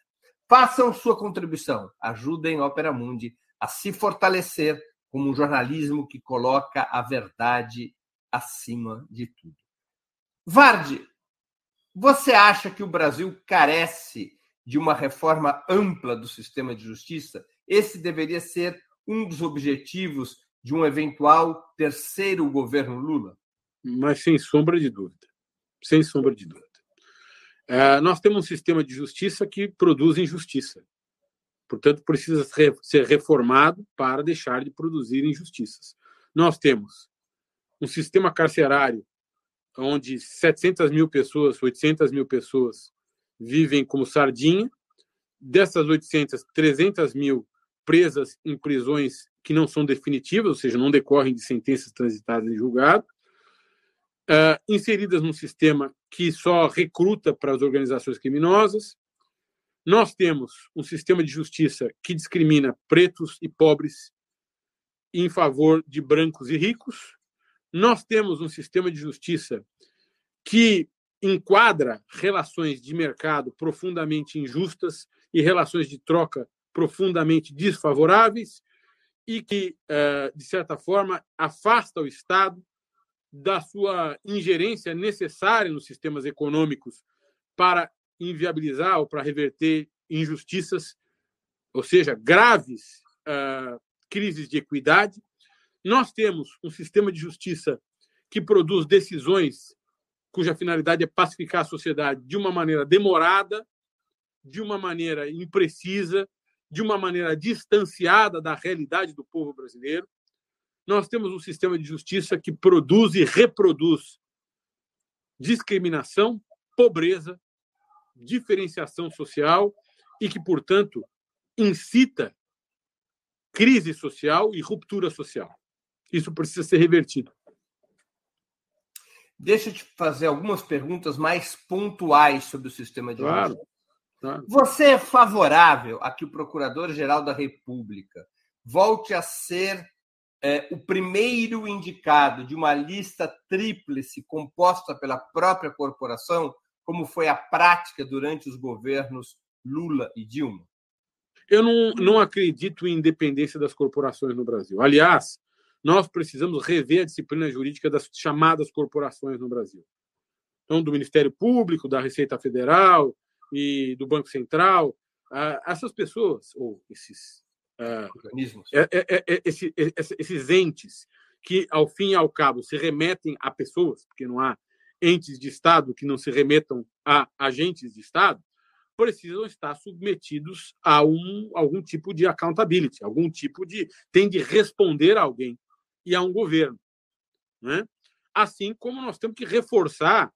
Façam sua contribuição, ajudem a Opera Mundi a se fortalecer como um jornalismo que coloca a verdade acima de tudo. Varde, você acha que o Brasil carece de uma reforma ampla do sistema de justiça? Esse deveria ser um dos objetivos de um eventual terceiro governo Lula? Mas sem sombra de dúvida. Sem sombra de dúvida. É, nós temos um sistema de justiça que produz injustiça. Portanto, precisa ser reformado para deixar de produzir injustiças. Nós temos um sistema carcerário onde 700 mil pessoas, 800 mil pessoas vivem como sardinha. Dessas 800, 300 mil presas em prisões que não são definitivas, ou seja, não decorrem de sentenças transitadas em julgado, uh, inseridas num sistema que só recruta para as organizações criminosas, nós temos um sistema de justiça que discrimina pretos e pobres em favor de brancos e ricos. Nós temos um sistema de justiça que enquadra relações de mercado profundamente injustas e relações de troca profundamente desfavoráveis e que, eh, de certa forma, afasta o Estado da sua ingerência necessária nos sistemas econômicos para inviabilizar ou para reverter injustiças, ou seja, graves uh, crises de equidade. Nós temos um sistema de justiça que produz decisões cuja finalidade é pacificar a sociedade de uma maneira demorada, de uma maneira imprecisa, de uma maneira distanciada da realidade do povo brasileiro. Nós temos um sistema de justiça que produz e reproduz discriminação, pobreza, diferenciação social e que, portanto, incita crise social e ruptura social. Isso precisa ser revertido. Deixa eu te fazer algumas perguntas mais pontuais sobre o sistema de claro. Tá? Você é favorável a que o Procurador-Geral da República volte a ser é, o primeiro indicado de uma lista tríplice composta pela própria corporação, como foi a prática durante os governos Lula e Dilma? Eu não, não acredito em independência das corporações no Brasil. Aliás, nós precisamos rever a disciplina jurídica das chamadas corporações no Brasil. Então, do Ministério Público, da Receita Federal e do Banco Central, essas pessoas, ou esses organismos, é, é, é, esses entes que, ao fim e ao cabo, se remetem a pessoas, porque não há entes de Estado que não se remetam a agentes de Estado, precisam estar submetidos a um, algum tipo de accountability, algum tipo de. tem de responder a alguém e a um governo. Né? Assim como nós temos que reforçar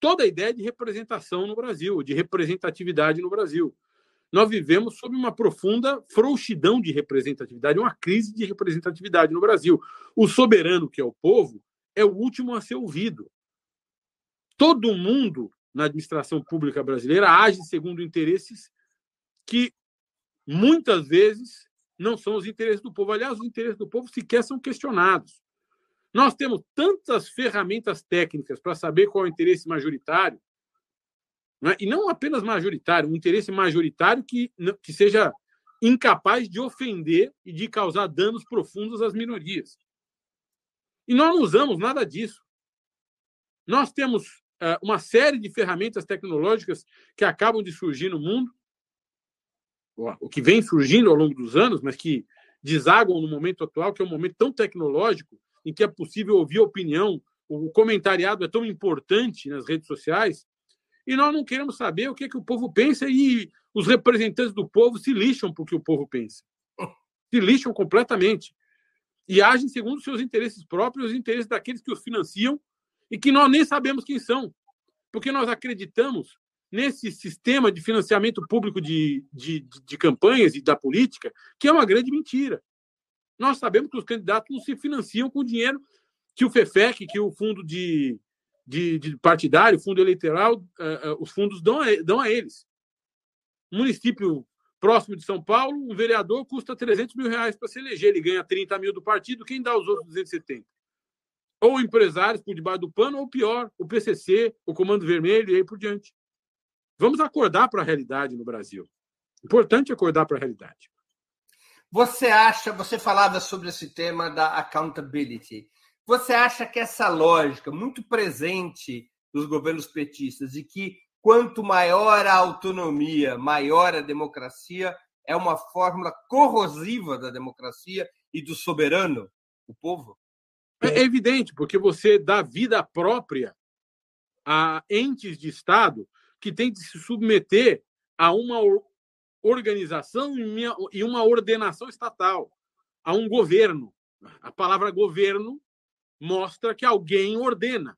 toda a ideia de representação no Brasil, de representatividade no Brasil. Nós vivemos sob uma profunda frouxidão de representatividade, uma crise de representatividade no Brasil. O soberano, que é o povo, é o último a ser ouvido. Todo mundo na administração pública brasileira age segundo interesses que muitas vezes não são os interesses do povo. Aliás, os interesses do povo sequer são questionados. Nós temos tantas ferramentas técnicas para saber qual é o interesse majoritário, né? e não apenas majoritário, um interesse majoritário que, que seja incapaz de ofender e de causar danos profundos às minorias. E nós não usamos nada disso. Nós temos é, uma série de ferramentas tecnológicas que acabam de surgir no mundo, o que vem surgindo ao longo dos anos, mas que desaguam no momento atual, que é um momento tão tecnológico, em que é possível ouvir opinião, o comentariado é tão importante nas redes sociais, e nós não queremos saber o que, é que o povo pensa e os representantes do povo se lixam porque o povo pensa. Se lixam completamente. E agem segundo os seus interesses próprios, os interesses daqueles que os financiam e que nós nem sabemos quem são, porque nós acreditamos nesse sistema de financiamento público de, de, de campanhas e da política, que é uma grande mentira. Nós sabemos que os candidatos não se financiam com dinheiro que o FEFEC, que o fundo de, de, de partidário, fundo eleitoral, uh, uh, os fundos dão a, dão a eles. Um município próximo de São Paulo, um vereador custa 300 mil reais para se eleger. Ele ganha 30 mil do partido, quem dá os outros 270? ou empresários por debaixo do pano, ou pior, o PCC, o Comando Vermelho e aí por diante. Vamos acordar para a realidade no Brasil. Importante acordar para a realidade. Você acha, você falava sobre esse tema da accountability. Você acha que essa lógica muito presente dos governos petistas de que quanto maior a autonomia, maior a democracia, é uma fórmula corrosiva da democracia e do soberano, o povo? É evidente, porque você dá vida própria a entes de Estado que têm de se submeter a uma organização e uma ordenação estatal, a um governo. A palavra governo mostra que alguém ordena,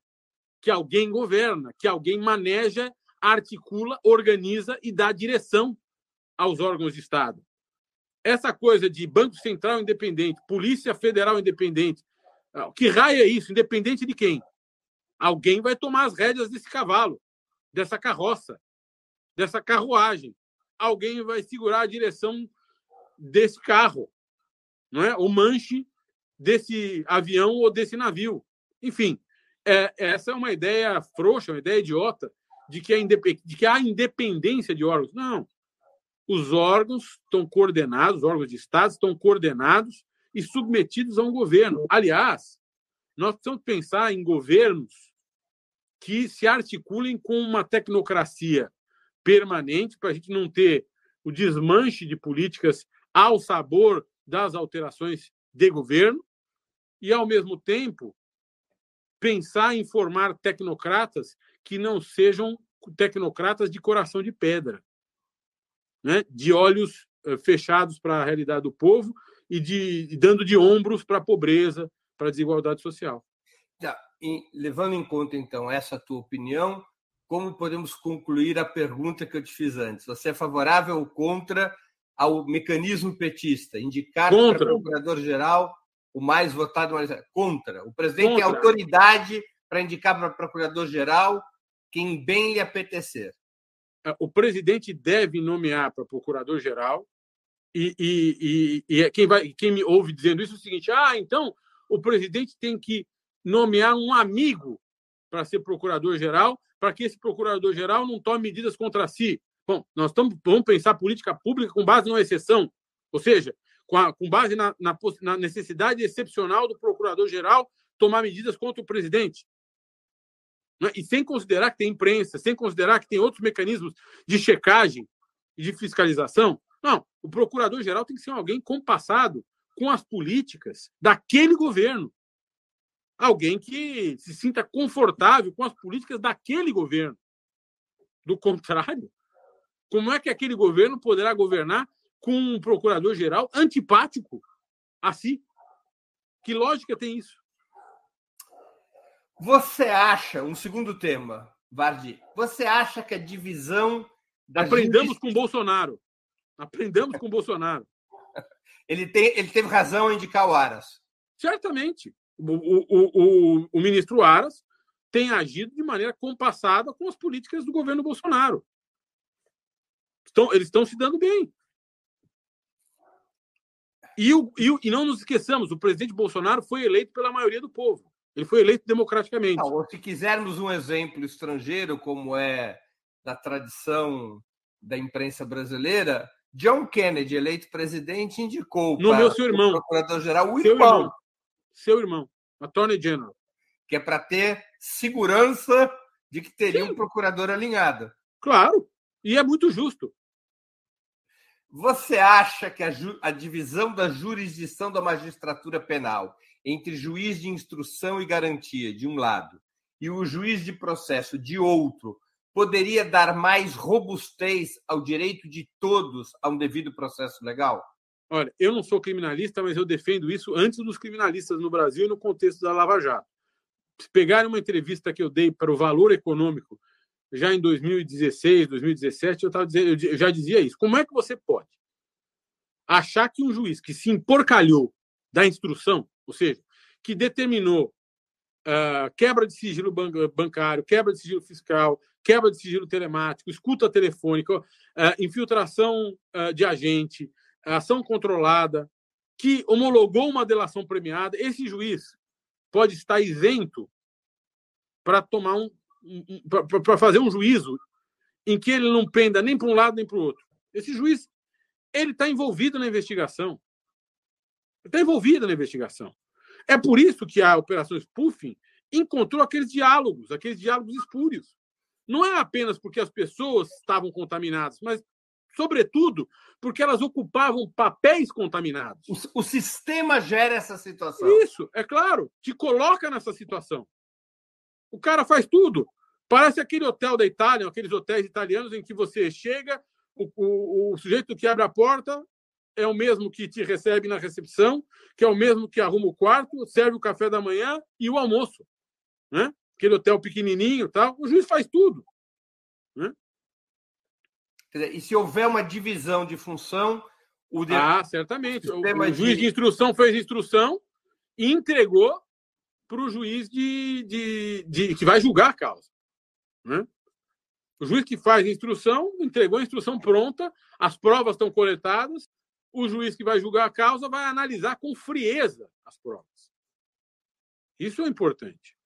que alguém governa, que alguém maneja, articula, organiza e dá direção aos órgãos de Estado. Essa coisa de Banco Central independente, Polícia Federal independente, ah, que raio é isso? Independente de quem? Alguém vai tomar as rédeas desse cavalo, dessa carroça, dessa carruagem. Alguém vai segurar a direção desse carro, não é? O manche desse avião ou desse navio. Enfim, é, essa é uma ideia frouxa, uma ideia idiota de que, de que há independência de órgãos. Não. Os órgãos estão coordenados, os órgãos de Estado estão coordenados e submetidos a um governo. Aliás, nós precisamos pensar em governos que se articulem com uma tecnocracia permanente para a gente não ter o desmanche de políticas ao sabor das alterações de governo e, ao mesmo tempo, pensar em formar tecnocratas que não sejam tecnocratas de coração de pedra, né? de olhos eh, fechados para a realidade do povo e, de, dando de ombros para a pobreza, para a desigualdade social. Tá. E, levando em conta, então, essa tua opinião, como podemos concluir a pergunta que eu te fiz antes? Você é favorável ou contra ao mecanismo petista, indicar para o procurador-geral o mais votado, mais... contra. O presidente contra. tem autoridade para indicar para o procurador-geral quem bem lhe apetecer. é, o presidente deve nomear para procurador-geral e, e, e, e, quem, vai, quem me ouve dizendo isso é o seguinte: ah, então o presidente tem que nomear um amigo para ser procurador-geral, para que esse procurador-geral não tome medidas contra si. Bom, nós estamos, vamos pensar política pública com base numa exceção, ou seja, com, a, com base na, na, na necessidade excepcional do procurador-geral tomar medidas contra o presidente. Né? E sem considerar que tem imprensa, sem considerar que tem outros mecanismos de checagem e de fiscalização. Não, o procurador-geral tem que ser alguém compassado com as políticas daquele governo. Alguém que se sinta confortável com as políticas daquele governo. Do contrário, como é que aquele governo poderá governar com um procurador-geral antipático a si? Que lógica tem isso? Você acha, um segundo tema, Vardi, você acha que a divisão. Aprendamos justiça... com Bolsonaro. Aprendamos com Bolsonaro. Ele, tem, ele teve razão em indicar o Aras. Certamente. O, o, o, o ministro Aras tem agido de maneira compassada com as políticas do governo Bolsonaro. Estão, eles estão se dando bem. E, o, e, e, não nos esqueçamos, o presidente Bolsonaro foi eleito pela maioria do povo. Ele foi eleito democraticamente. Não, se quisermos um exemplo estrangeiro, como é da tradição da imprensa brasileira, John Kennedy, eleito presidente, indicou no meu seu irmão, procurador-geral o seu irmão. irmão. Seu irmão, Attorney General. Que é para ter segurança de que teria Sim. um procurador alinhado. Claro, e é muito justo. Você acha que a, a, divisão da jurisdição da magistratura penal entre juiz de instrução e garantia, de um lado, e o juiz de processo, de outro, poderia dar mais robustez ao direito de todos a um devido processo legal? Olha, eu não sou criminalista, mas eu defendo isso antes dos criminalistas no Brasil e no contexto da Lava Jato. Se pegarem uma entrevista que eu dei para o Valor Econômico já em 2016, 2017, eu, tava dizendo, eu já dizia isso. Como é que você pode achar que um juiz que se emporcalhou da instrução, ou seja, que determinou uh, quebra de sigilo bancário, quebra de sigilo fiscal, quebra de sigilo telemático, escuta telefônica, uh, infiltração uh, de agente, ação controlada, que homologou uma delação premiada, esse juiz pode estar isento para tomar um, para fazer um juízo em que ele não penda nem para um lado nem para o outro. Esse juiz ele está envolvido na investigação. Está envolvido na investigação. É por isso que a Operação Spoofing encontrou aqueles diálogos, aqueles diálogos espúrios. Não é apenas porque as pessoas estavam contaminadas, mas, sobretudo, porque elas ocupavam papéis contaminados. O, o sistema gera essa situação. Isso, é claro, te coloca nessa situação. O cara faz tudo. Parece aquele hotel da Itália, aqueles hotéis italianos em que você chega, o, o, o sujeito que abre a porta é o mesmo que te recebe na recepção, que é o mesmo que arruma o quarto, serve o café da manhã e o almoço. Né? Aquele hotel pequenininho tal. O juiz faz tudo. Né? e se houver uma divisão de função, o de... Ah, certamente. O, o juiz de... de instrução fez instrução e entregou para o juiz de, de, de, que vai julgar a causa. Né? O juiz que faz a instrução entregou a instrução pronta, as provas estão coletadas, o juiz que vai julgar a causa vai analisar com frieza as provas. Isso é importante.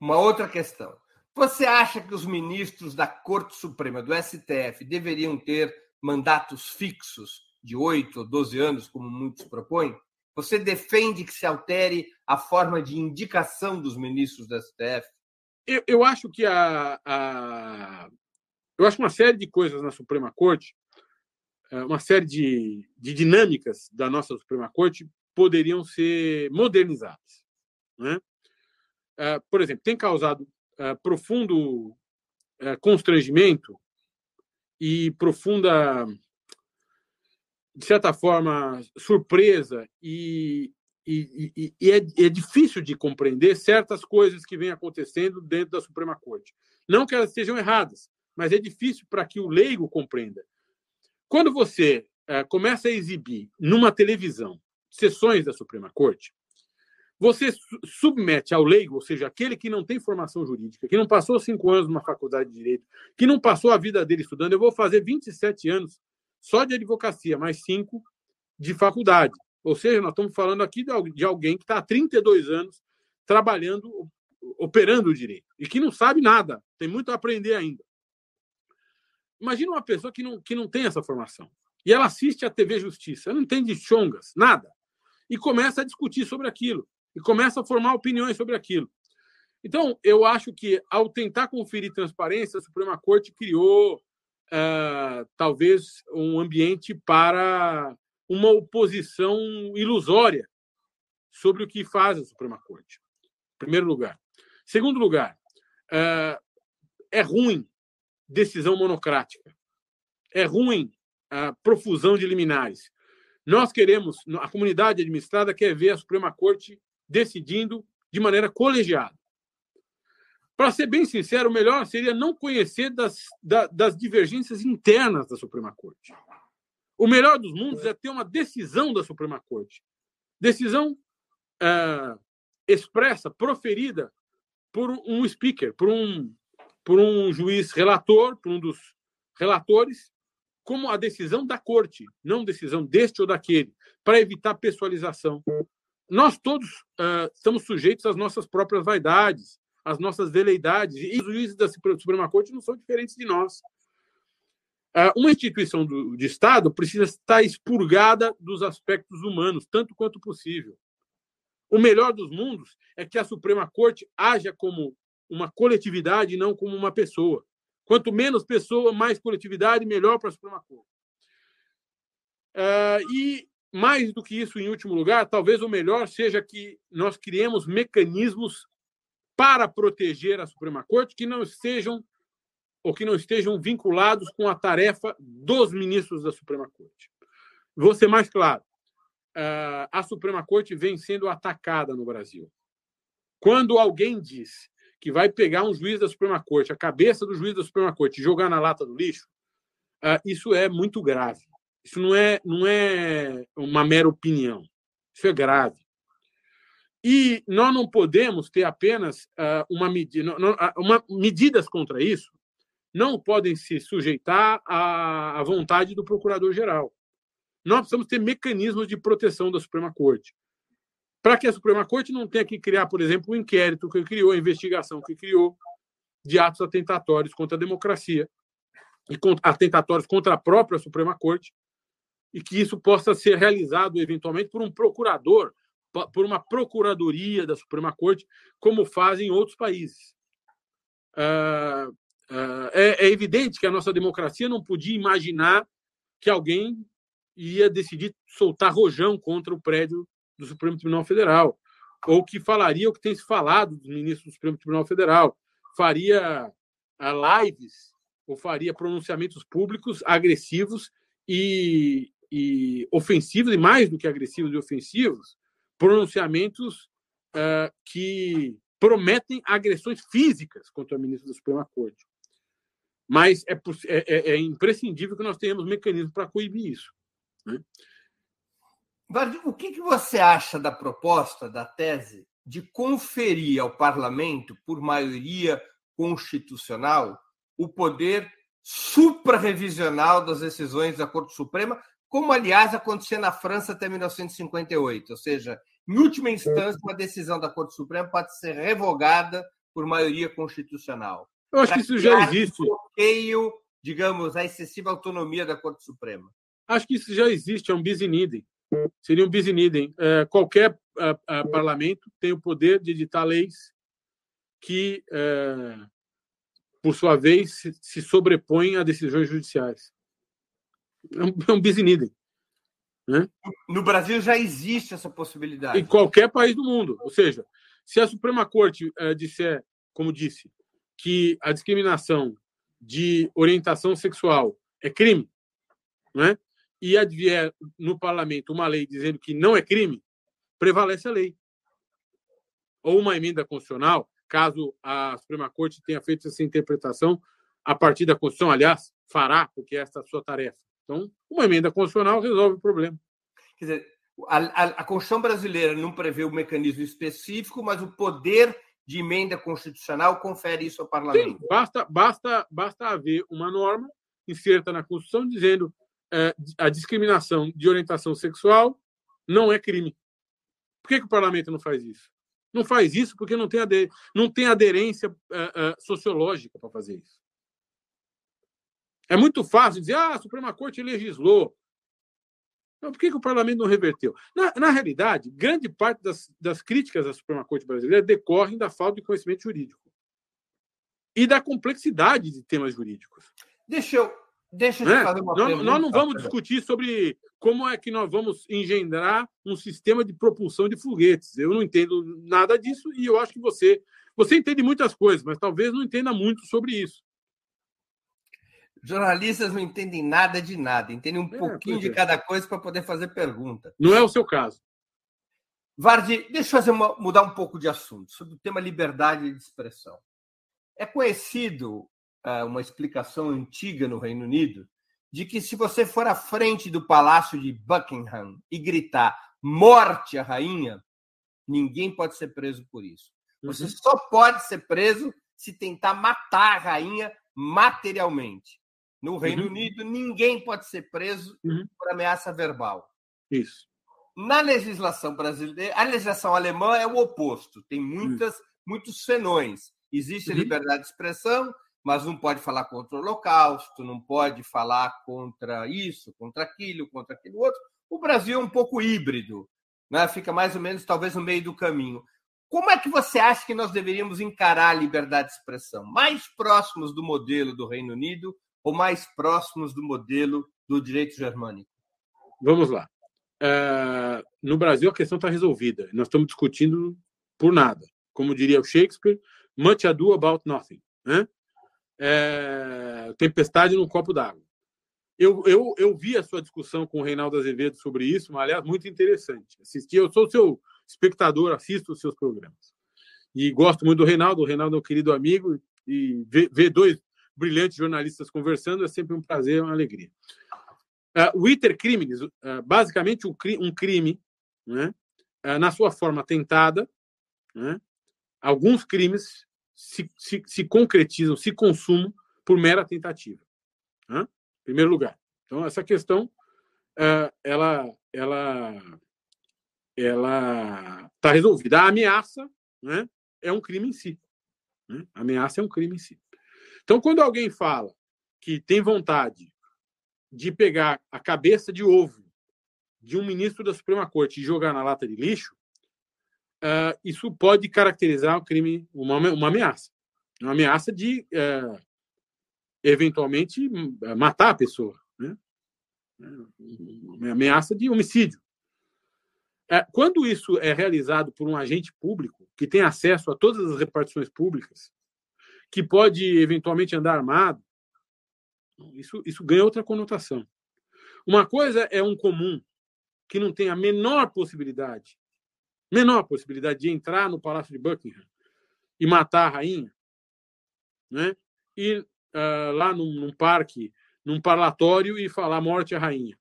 Uma outra questão. Você acha que os ministros da Corte Suprema, do STF, deveriam ter mandatos fixos de 8 ou 12 anos, como muitos propõem? Você defende que se altere a forma de indicação dos ministros do STF? Eu, eu acho que a, a, eu acho uma série de coisas na Suprema Corte, uma série de, de dinâmicas da nossa Suprema Corte poderiam ser modernizadas. Né? É, por exemplo, tem causado é, profundo constrangimento e profunda de certa forma, surpresa e, e, e, e é, é, difícil de compreender certas coisas que vêm acontecendo dentro da Suprema Corte. Não que elas estejam erradas, mas é difícil para que o leigo compreenda. Quando você é, começa a exibir numa televisão sessões da Suprema Corte, você submete ao leigo, ou seja, aquele que não tem formação jurídica, que não passou cinco anos numa faculdade de direito, que não passou a vida dele estudando, eu vou fazer 27 anos só de advocacia, mais cinco de faculdade. Ou seja, nós estamos falando aqui de alguém que está há 32 anos trabalhando, operando o direito, e que não sabe nada, tem muito a aprender ainda. Imagina uma pessoa que não, que não tem essa formação. E ela assiste a TV Justiça, não entende chongas, nada. E começa a discutir sobre aquilo. E começa a formar opiniões sobre aquilo. Então, eu acho que, ao tentar conferir transparência, a Suprema Corte criou, uh, talvez, um ambiente para uma oposição ilusória sobre o que faz a Suprema Corte. Primeiro lugar. Segundo lugar, uh, é ruim decisão monocrática. É ruim a profusão de liminares. Nós queremos, a comunidade administrada quer ver a Suprema Corte decidindo de maneira colegiada. Para ser bem sincero, o melhor seria não conhecer das, das divergências internas da Suprema Corte. O melhor dos mundos é ter uma decisão da Suprema Corte. Decisão é, expressa, proferida por um speaker, por um, por um juiz relator, por um dos relatores, como a decisão da corte, não decisão deste ou daquele, para evitar pessoalização. Nós todos uh, estamos sujeitos às nossas próprias vaidades, às nossas veleidades, e os juízes da Suprema Corte não são diferentes de nós. Uh, uma instituição do, de Estado precisa estar expurgada dos aspectos humanos, tanto quanto possível. O melhor dos mundos é que a Suprema Corte haja como uma coletividade e não como uma pessoa. Quanto menos pessoa, mais coletividade, melhor para a Suprema Corte. Uh, e, mais do que isso, em último lugar, talvez o melhor seja que nós criemos mecanismos para proteger a Suprema Corte que não sejam ou que não estejam vinculados com a tarefa dos ministros da Suprema Corte. Vou ser mais claro. Uh, a Suprema Corte vem sendo atacada no Brasil. Quando alguém diz que vai pegar um juiz da Suprema Corte, a cabeça do juiz da Suprema Corte, e jogar na lata do lixo, uh, isso é muito grave. Isso não é, não é uma mera opinião. Isso é grave. E nós não podemos ter apenas uh, uma medida, uma, medidas contra isso não podem se sujeitar à, à vontade do procurador-geral. Nós precisamos ter mecanismos de proteção da Suprema Corte para que a Suprema Corte não tenha que criar, por exemplo, o um inquérito que criou, a investigação que criou de atos atentatórios contra a democracia e atentatórios contra a própria Suprema Corte, e que isso possa ser realizado eventualmente por um procurador, por uma procuradoria da Suprema Corte, como fazem outros países. Uh, uh, é, é evidente que a nossa democracia não podia imaginar que alguém ia decidir soltar rojão contra o prédio do Supremo Tribunal Federal, ou que falaria o que tem se falado dos ministros do Supremo Tribunal Federal, faria ah, lives ou faria pronunciamentos públicos agressivos e, e ofensivos, e mais do que agressivos e ofensivos, pronunciamentos uh, que prometem agressões físicas contra o ministro da Suprema Corte. Mas é, é, é, é imprescindível que nós tenhamos mecanismos para coibir isso. Né? O que, que você acha da proposta, da tese, de conferir ao parlamento, por maioria constitucional, o poder supra-revisional das decisões da Corte Suprema, como, aliás, acontecia na França até 1958. Ou seja, em última instância, uma decisão da Corte Suprema pode ser revogada por maioria constitucional. Eu acho que isso já existe. bloqueio, digamos, a excessiva autonomia da Corte Suprema. Acho que isso já existe, é um bis in idem. Seria um bis in idem. É, qualquer é, é, parlamento tem o poder de editar leis que, é, por sua vez, se, se sobrepõem a decisões judiciais. É um, é um bis in idem. Né? No Brasil já existe essa possibilidade. Em qualquer país do mundo. Ou seja, se a Suprema Corte é, disser, como disse, que a discriminação de orientação sexual é crime, né? E advier no parlamento uma lei dizendo que não é crime, prevalece a lei. Ou uma emenda constitucional, caso a Suprema Corte tenha feito essa interpretação a partir da Constituição, aliás, fará, porque essa é a sua tarefa. Então, uma emenda constitucional resolve o problema. Quer dizer, A, a, a Constituição brasileira não prevê o mecanismo específico, mas o poder de emenda constitucional confere isso ao parlamento. Sim, basta, basta, basta haver uma norma inserta na Constituição dizendo a discriminação de orientação sexual não é crime. Por que, que o parlamento não faz isso? Não faz isso porque não tem, ader, não tem aderência uh, uh, sociológica para fazer isso. É muito fácil dizer, ah, a Suprema Corte legislou. Não, por que, que o parlamento não reverteu? Na, na realidade, grande parte das, das críticas à Suprema Corte brasileira decorrem da falta de conhecimento jurídico e da complexidade de temas jurídicos. Deixa eu, deixa eu né? fazer uma nós, pergunta. Nós não vamos discutir sobre como é que nós vamos engendrar um sistema de propulsão de foguetes. Eu não entendo nada disso e eu acho que você você entende muitas coisas, mas talvez não entenda muito sobre isso. Jornalistas não entendem nada de nada, entendem um é, pouquinho de é. cada coisa para poder fazer pergunta. Não é o seu caso. Vardi, deixa eu fazer uma, mudar um pouco de assunto sobre o tema liberdade de expressão. É conhecido uma explicação antiga no Reino Unido de que se você for à frente do palácio de Buckingham e gritar morte à rainha, ninguém pode ser preso por isso. Você uhum. só pode ser preso se tentar matar a rainha materialmente. No Reino uhum. Unido, ninguém pode ser preso uhum. por ameaça verbal. Isso. Na legislação brasileira, a legislação alemã é o oposto. Tem muitas, muitos senões. Existe a uhum. liberdade de expressão, mas não pode falar contra o Holocausto, não pode falar contra isso, contra aquilo, contra aquilo outro. O Brasil é um pouco híbrido, né? fica mais ou menos talvez no meio do caminho. Como é que você acha que nós deveríamos encarar a liberdade de expressão? Mais próximos do modelo do Reino Unido ou mais próximos do modelo do direito germânico? Vamos lá. Uh, no Brasil, a questão está resolvida. Nós estamos discutindo por nada. Como diria o Shakespeare, much ado about nothing. Né? É, tempestade num copo d'água. Eu, eu, eu vi a sua discussão com o Reinaldo Azevedo sobre isso, mas, aliás, muito interessante. Assisti, eu sou seu espectador, assisto os seus programas. E gosto muito do Reinaldo. O Reinaldo é um querido amigo. E ver, ver dois brilhantes jornalistas conversando é sempre um prazer, uma alegria. Uh, o iter crimes, uh, basicamente um, um crime, né, uh, na sua forma tentada, né, alguns crimes se, se, se concretizam, se consumam por mera tentativa. Né? Em primeiro lugar. Então, essa questão, é, ela ela ela está resolvida. A ameaça né, é um crime em si. Né? A ameaça é um crime em si. Então, quando alguém fala que tem vontade de pegar a cabeça de ovo de um ministro da Suprema Corte e jogar na lata de lixo, uh, isso pode caracterizar o crime, uma, uma ameaça. Uma ameaça de, uh, eventualmente, matar a pessoa. Né? Uma ameaça de homicídio. Uh, quando isso é realizado por um agente público, que tem acesso a todas as repartições públicas, que pode, eventualmente, andar armado, isso, isso ganha outra conotação. Uma coisa é um comum que não tem a menor possibilidade menor possibilidade de entrar no Palácio de Buckingham e matar a rainha, né? E uh, lá num, num, parque, num parlatório e falar morte à rainha.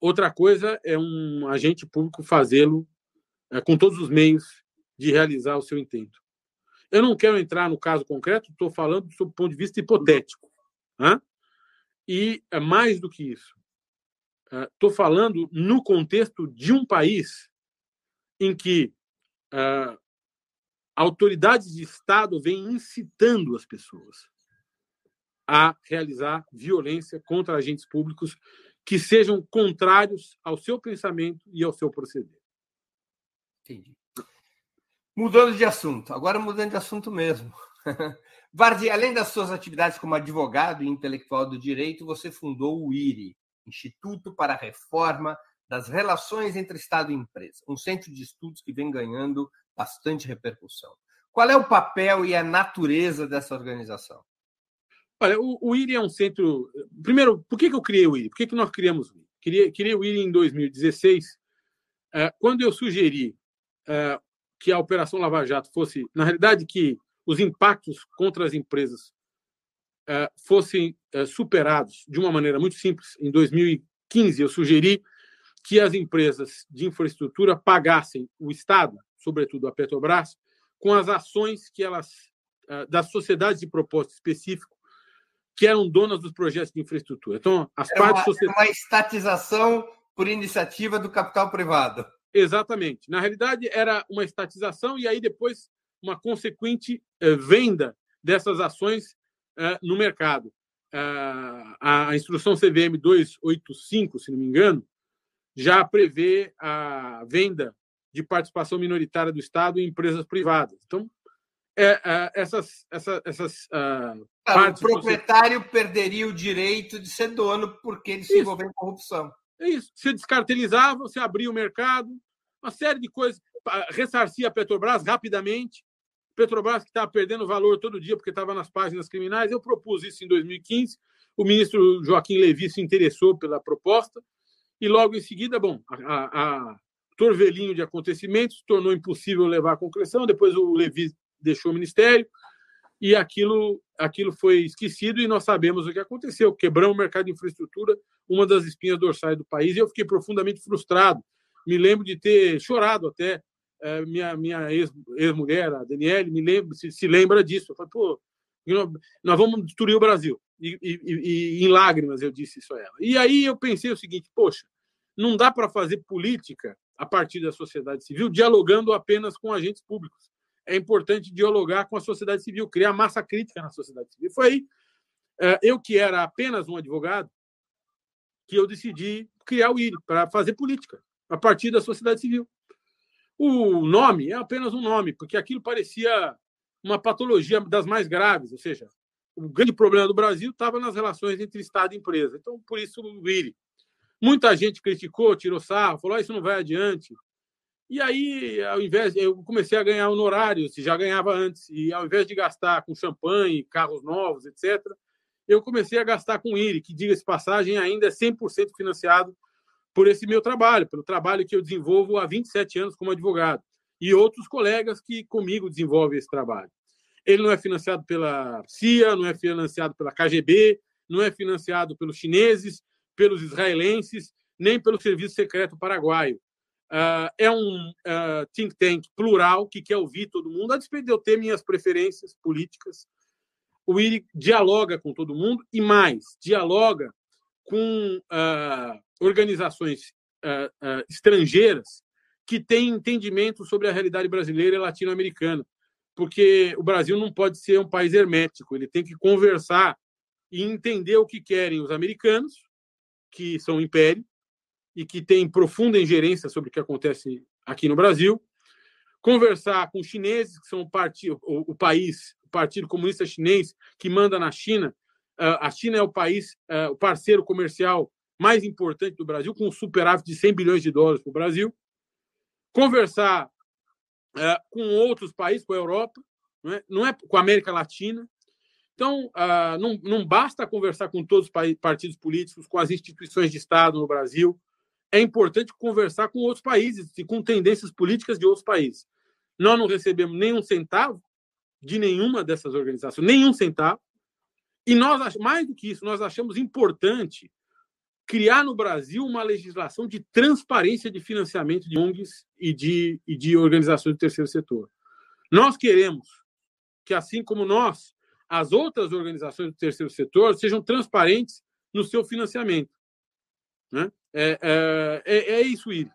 Outra coisa é um agente público fazê-lo uh, com todos os meios de realizar o seu intento. Eu não quero entrar no caso concreto, estou falando sob o ponto de vista hipotético. Né? E uh, mais do que isso, estou falando no contexto de um país em que uh, autoridades de Estado vêm incitando as pessoas a realizar violência contra agentes públicos que sejam contrários ao seu pensamento e ao seu proceder. Entendi. Mudando de assunto, agora mudando de assunto mesmo. Vardi, além das suas atividades como advogado e intelectual do direito, você fundou o IRI, Instituto para a Reforma das relações entre Estado e empresa, um centro de estudos que vem ganhando bastante repercussão. Qual é o papel e a natureza dessa organização? Olha, o, o IRI é um centro. Primeiro, por que, que eu criei o IRI? Por que, que nós criamos o IRI? Criei, criei o IRI em 2016, eh, quando eu sugeri eh, que a Operação Lava Jato fosse, na realidade, que os impactos contra as empresas eh, fossem superados de uma maneira muito simples. Em 2015, eu sugeri que as empresas de infraestrutura pagassem o Estado, sobretudo a Petrobras, com as ações que elas ah, das sociedades de propósito específico que eram donas dos projetos de infraestrutura. Então, as era partes uma, sociedades... uma estatização por iniciativa do capital privado. Exatamente. Na realidade, era uma estatização e aí depois uma consequente eh, venda dessas ações eh, no mercado. Ah, a instrução CVM 285, se não me engano, já prevê a venda de participação minoritária do Estado em empresas privadas. Então, é, é, essas, essas, essas uh, o proprietário você... perderia o direito de ser dono porque ele se isso. envolveu em corrupção. É isso. Você descartelizava, você abria o mercado, uma série de coisas, ressarcia a Petrobras rapidamente. Petrobras que estava perdendo valor todo dia porque estava nas páginas criminais. Eu propus isso em 2015. O ministro Joaquim Levi se interessou pela proposta e logo em seguida, bom, a, a, a torvelinho de acontecimentos tornou impossível levar à concreção. Depois o Levi deixou o ministério e aquilo, aquilo foi esquecido e nós sabemos o que aconteceu. Quebramos o mercado de infraestrutura, uma das espinhas dorsais do país, e eu fiquei profundamente frustrado. Me lembro de ter chorado até é, minha, minha ex-mulher, a Daniele, me lembro, se, se lembra disso. Eu falei, pô, nós vamos destruir o Brasil. E, e, e, em lágrimas eu disse isso a ela. E aí eu pensei o seguinte: poxa, não dá para fazer política a partir da sociedade civil dialogando apenas com agentes públicos. É importante dialogar com a sociedade civil, criar massa crítica na sociedade civil. Foi aí, é, eu que era apenas um advogado, que eu decidi criar o IRI para fazer política a partir da sociedade civil. O nome é apenas um nome, porque aquilo parecia uma patologia das mais graves, ou seja, o grande problema do Brasil estava nas relações entre Estado e empresa. Então, por isso o IRI. Muita gente criticou, tirou sarro, falou: ah, isso não vai adiante. E aí, ao invés, eu comecei a ganhar honorários, já ganhava antes, e ao invés de gastar com champanhe, carros novos, etc., eu comecei a gastar com IRI, que, diga-se passagem, ainda é 100% financiado por esse meu trabalho, pelo trabalho que eu desenvolvo há 27 anos como advogado, e outros colegas que comigo desenvolvem esse trabalho. Ele não é financiado pela CIA, não é financiado pela KGB, não é financiado pelos chineses, pelos israelenses, nem pelo Serviço Secreto Paraguaio. Uh, é um uh, think tank plural que quer ouvir todo mundo, a despeito de eu ter minhas preferências políticas. O IRI dialoga com todo mundo e mais, dialoga com uh, organizações estrangeiras que têm entendimento sobre a realidade brasileira e latino-americana, porque o Brasil não pode ser um país hermético, ele tem que conversar e entender o que querem os americanos, que são império, e que têm profunda ingerência sobre o que acontece aqui no Brasil, conversar com os chineses, que são o, partido, o, o país, o Partido Comunista Chinês, que manda na China. Uh, a China é o país, uh, o parceiro comercial mais importante do Brasil, com um superávit de 100 bilhões de dólares para o Brasil. Conversar uh, com outros países, com a Europa, não é, não é com a América Latina. Então, não, não basta conversar com todos os partidos políticos, com as instituições de Estado no Brasil, é importante conversar com outros países e com tendências políticas de outros países. Nós não recebemos nenhum centavo de nenhuma dessas organizações, nenhum centavo. E nós, mais do que isso, nós achamos importante criar no Brasil uma legislação de transparência de financiamento de ONGs e de, e de organizações do terceiro setor. Nós queremos que, assim como nós, as outras organizações do terceiro setor sejam transparentes no seu financiamento. Né? É, é, é, é isso, Iri.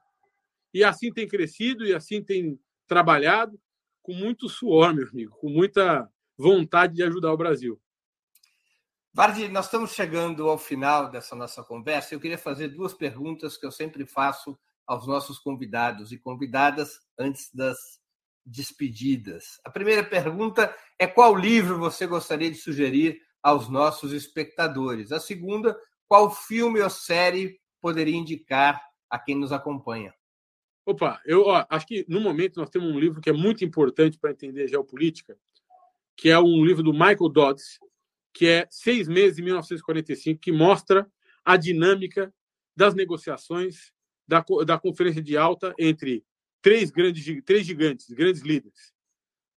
E assim tem crescido e assim tem trabalhado com muito suor, meu amigo, com muita vontade de ajudar o Brasil. Vardi, nós estamos chegando ao final dessa nossa conversa. Eu queria fazer duas perguntas que eu sempre faço aos nossos convidados e convidadas antes das despedidas. A primeira pergunta é qual livro você gostaria de sugerir aos nossos espectadores? A segunda, qual filme ou série poderia indicar a quem nos acompanha? Opa, eu ó, acho que no momento nós temos um livro que é muito importante para entender geopolítica, que é um livro do Michael Dodds, que é Seis Meses de 1945, que mostra a dinâmica das negociações da, da Conferência de Alta entre três grandes três gigantes, grandes líderes: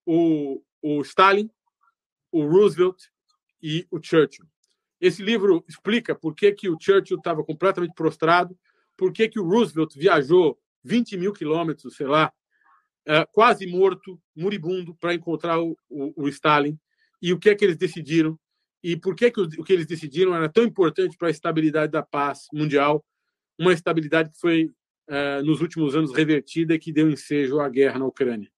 o, o Stalin, o Roosevelt e o Churchill. Esse livro explica por que, que o Churchill estava completamente prostrado, por que, que o Roosevelt viajou 20 mil quilômetros, sei lá, é, quase morto, moribundo, para encontrar o, o, o, Stalin, e o que é que eles decidiram, e por que, que o, o que eles decidiram era tão importante para a estabilidade da paz mundial, uma estabilidade que foi, é, nos últimos anos, revertida e que deu ensejo à guerra na Ucrânia.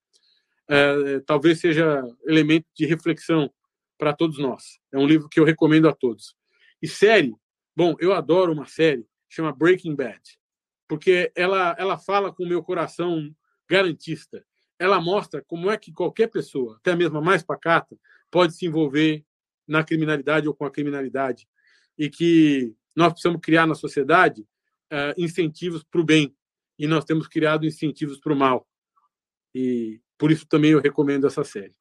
É, talvez seja elemento de reflexão para todos nós. É um livro que eu recomendo a todos. E série, bom, eu adoro uma série chama Breaking Bad, porque ela ela fala com o meu coração garantista. Ela mostra como é que qualquer pessoa, até mesmo a mais pacata, pode se envolver na criminalidade ou com a criminalidade e que nós precisamos criar na sociedade uh, incentivos para o bem e nós temos criado incentivos para o mal. E por isso também eu recomendo essa série.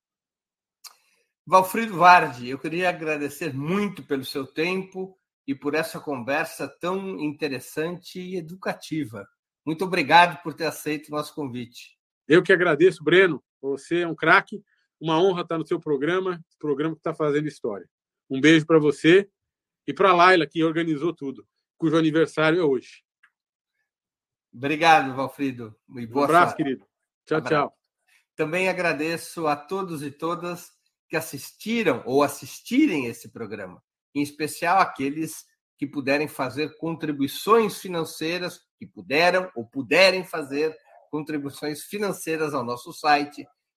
Valfrido Vardi, eu queria agradecer muito pelo seu tempo e por essa conversa tão interessante e educativa. Muito obrigado por ter aceito o nosso convite. Eu que agradeço, Breno. Você é um craque. Uma honra estar no seu programa, programa que está fazendo história. Um beijo para você e para a Laila, que organizou tudo, cujo aniversário é hoje. Obrigado, Valfrido. E boa um abraço, sorte. querido. Tchau, abraço. tchau. Também agradeço a todos e todas que assistiram ou assistirem esse programa, em especial aqueles que puderem fazer contribuições financeiras, que puderam ou puderem fazer contribuições financeiras ao nosso site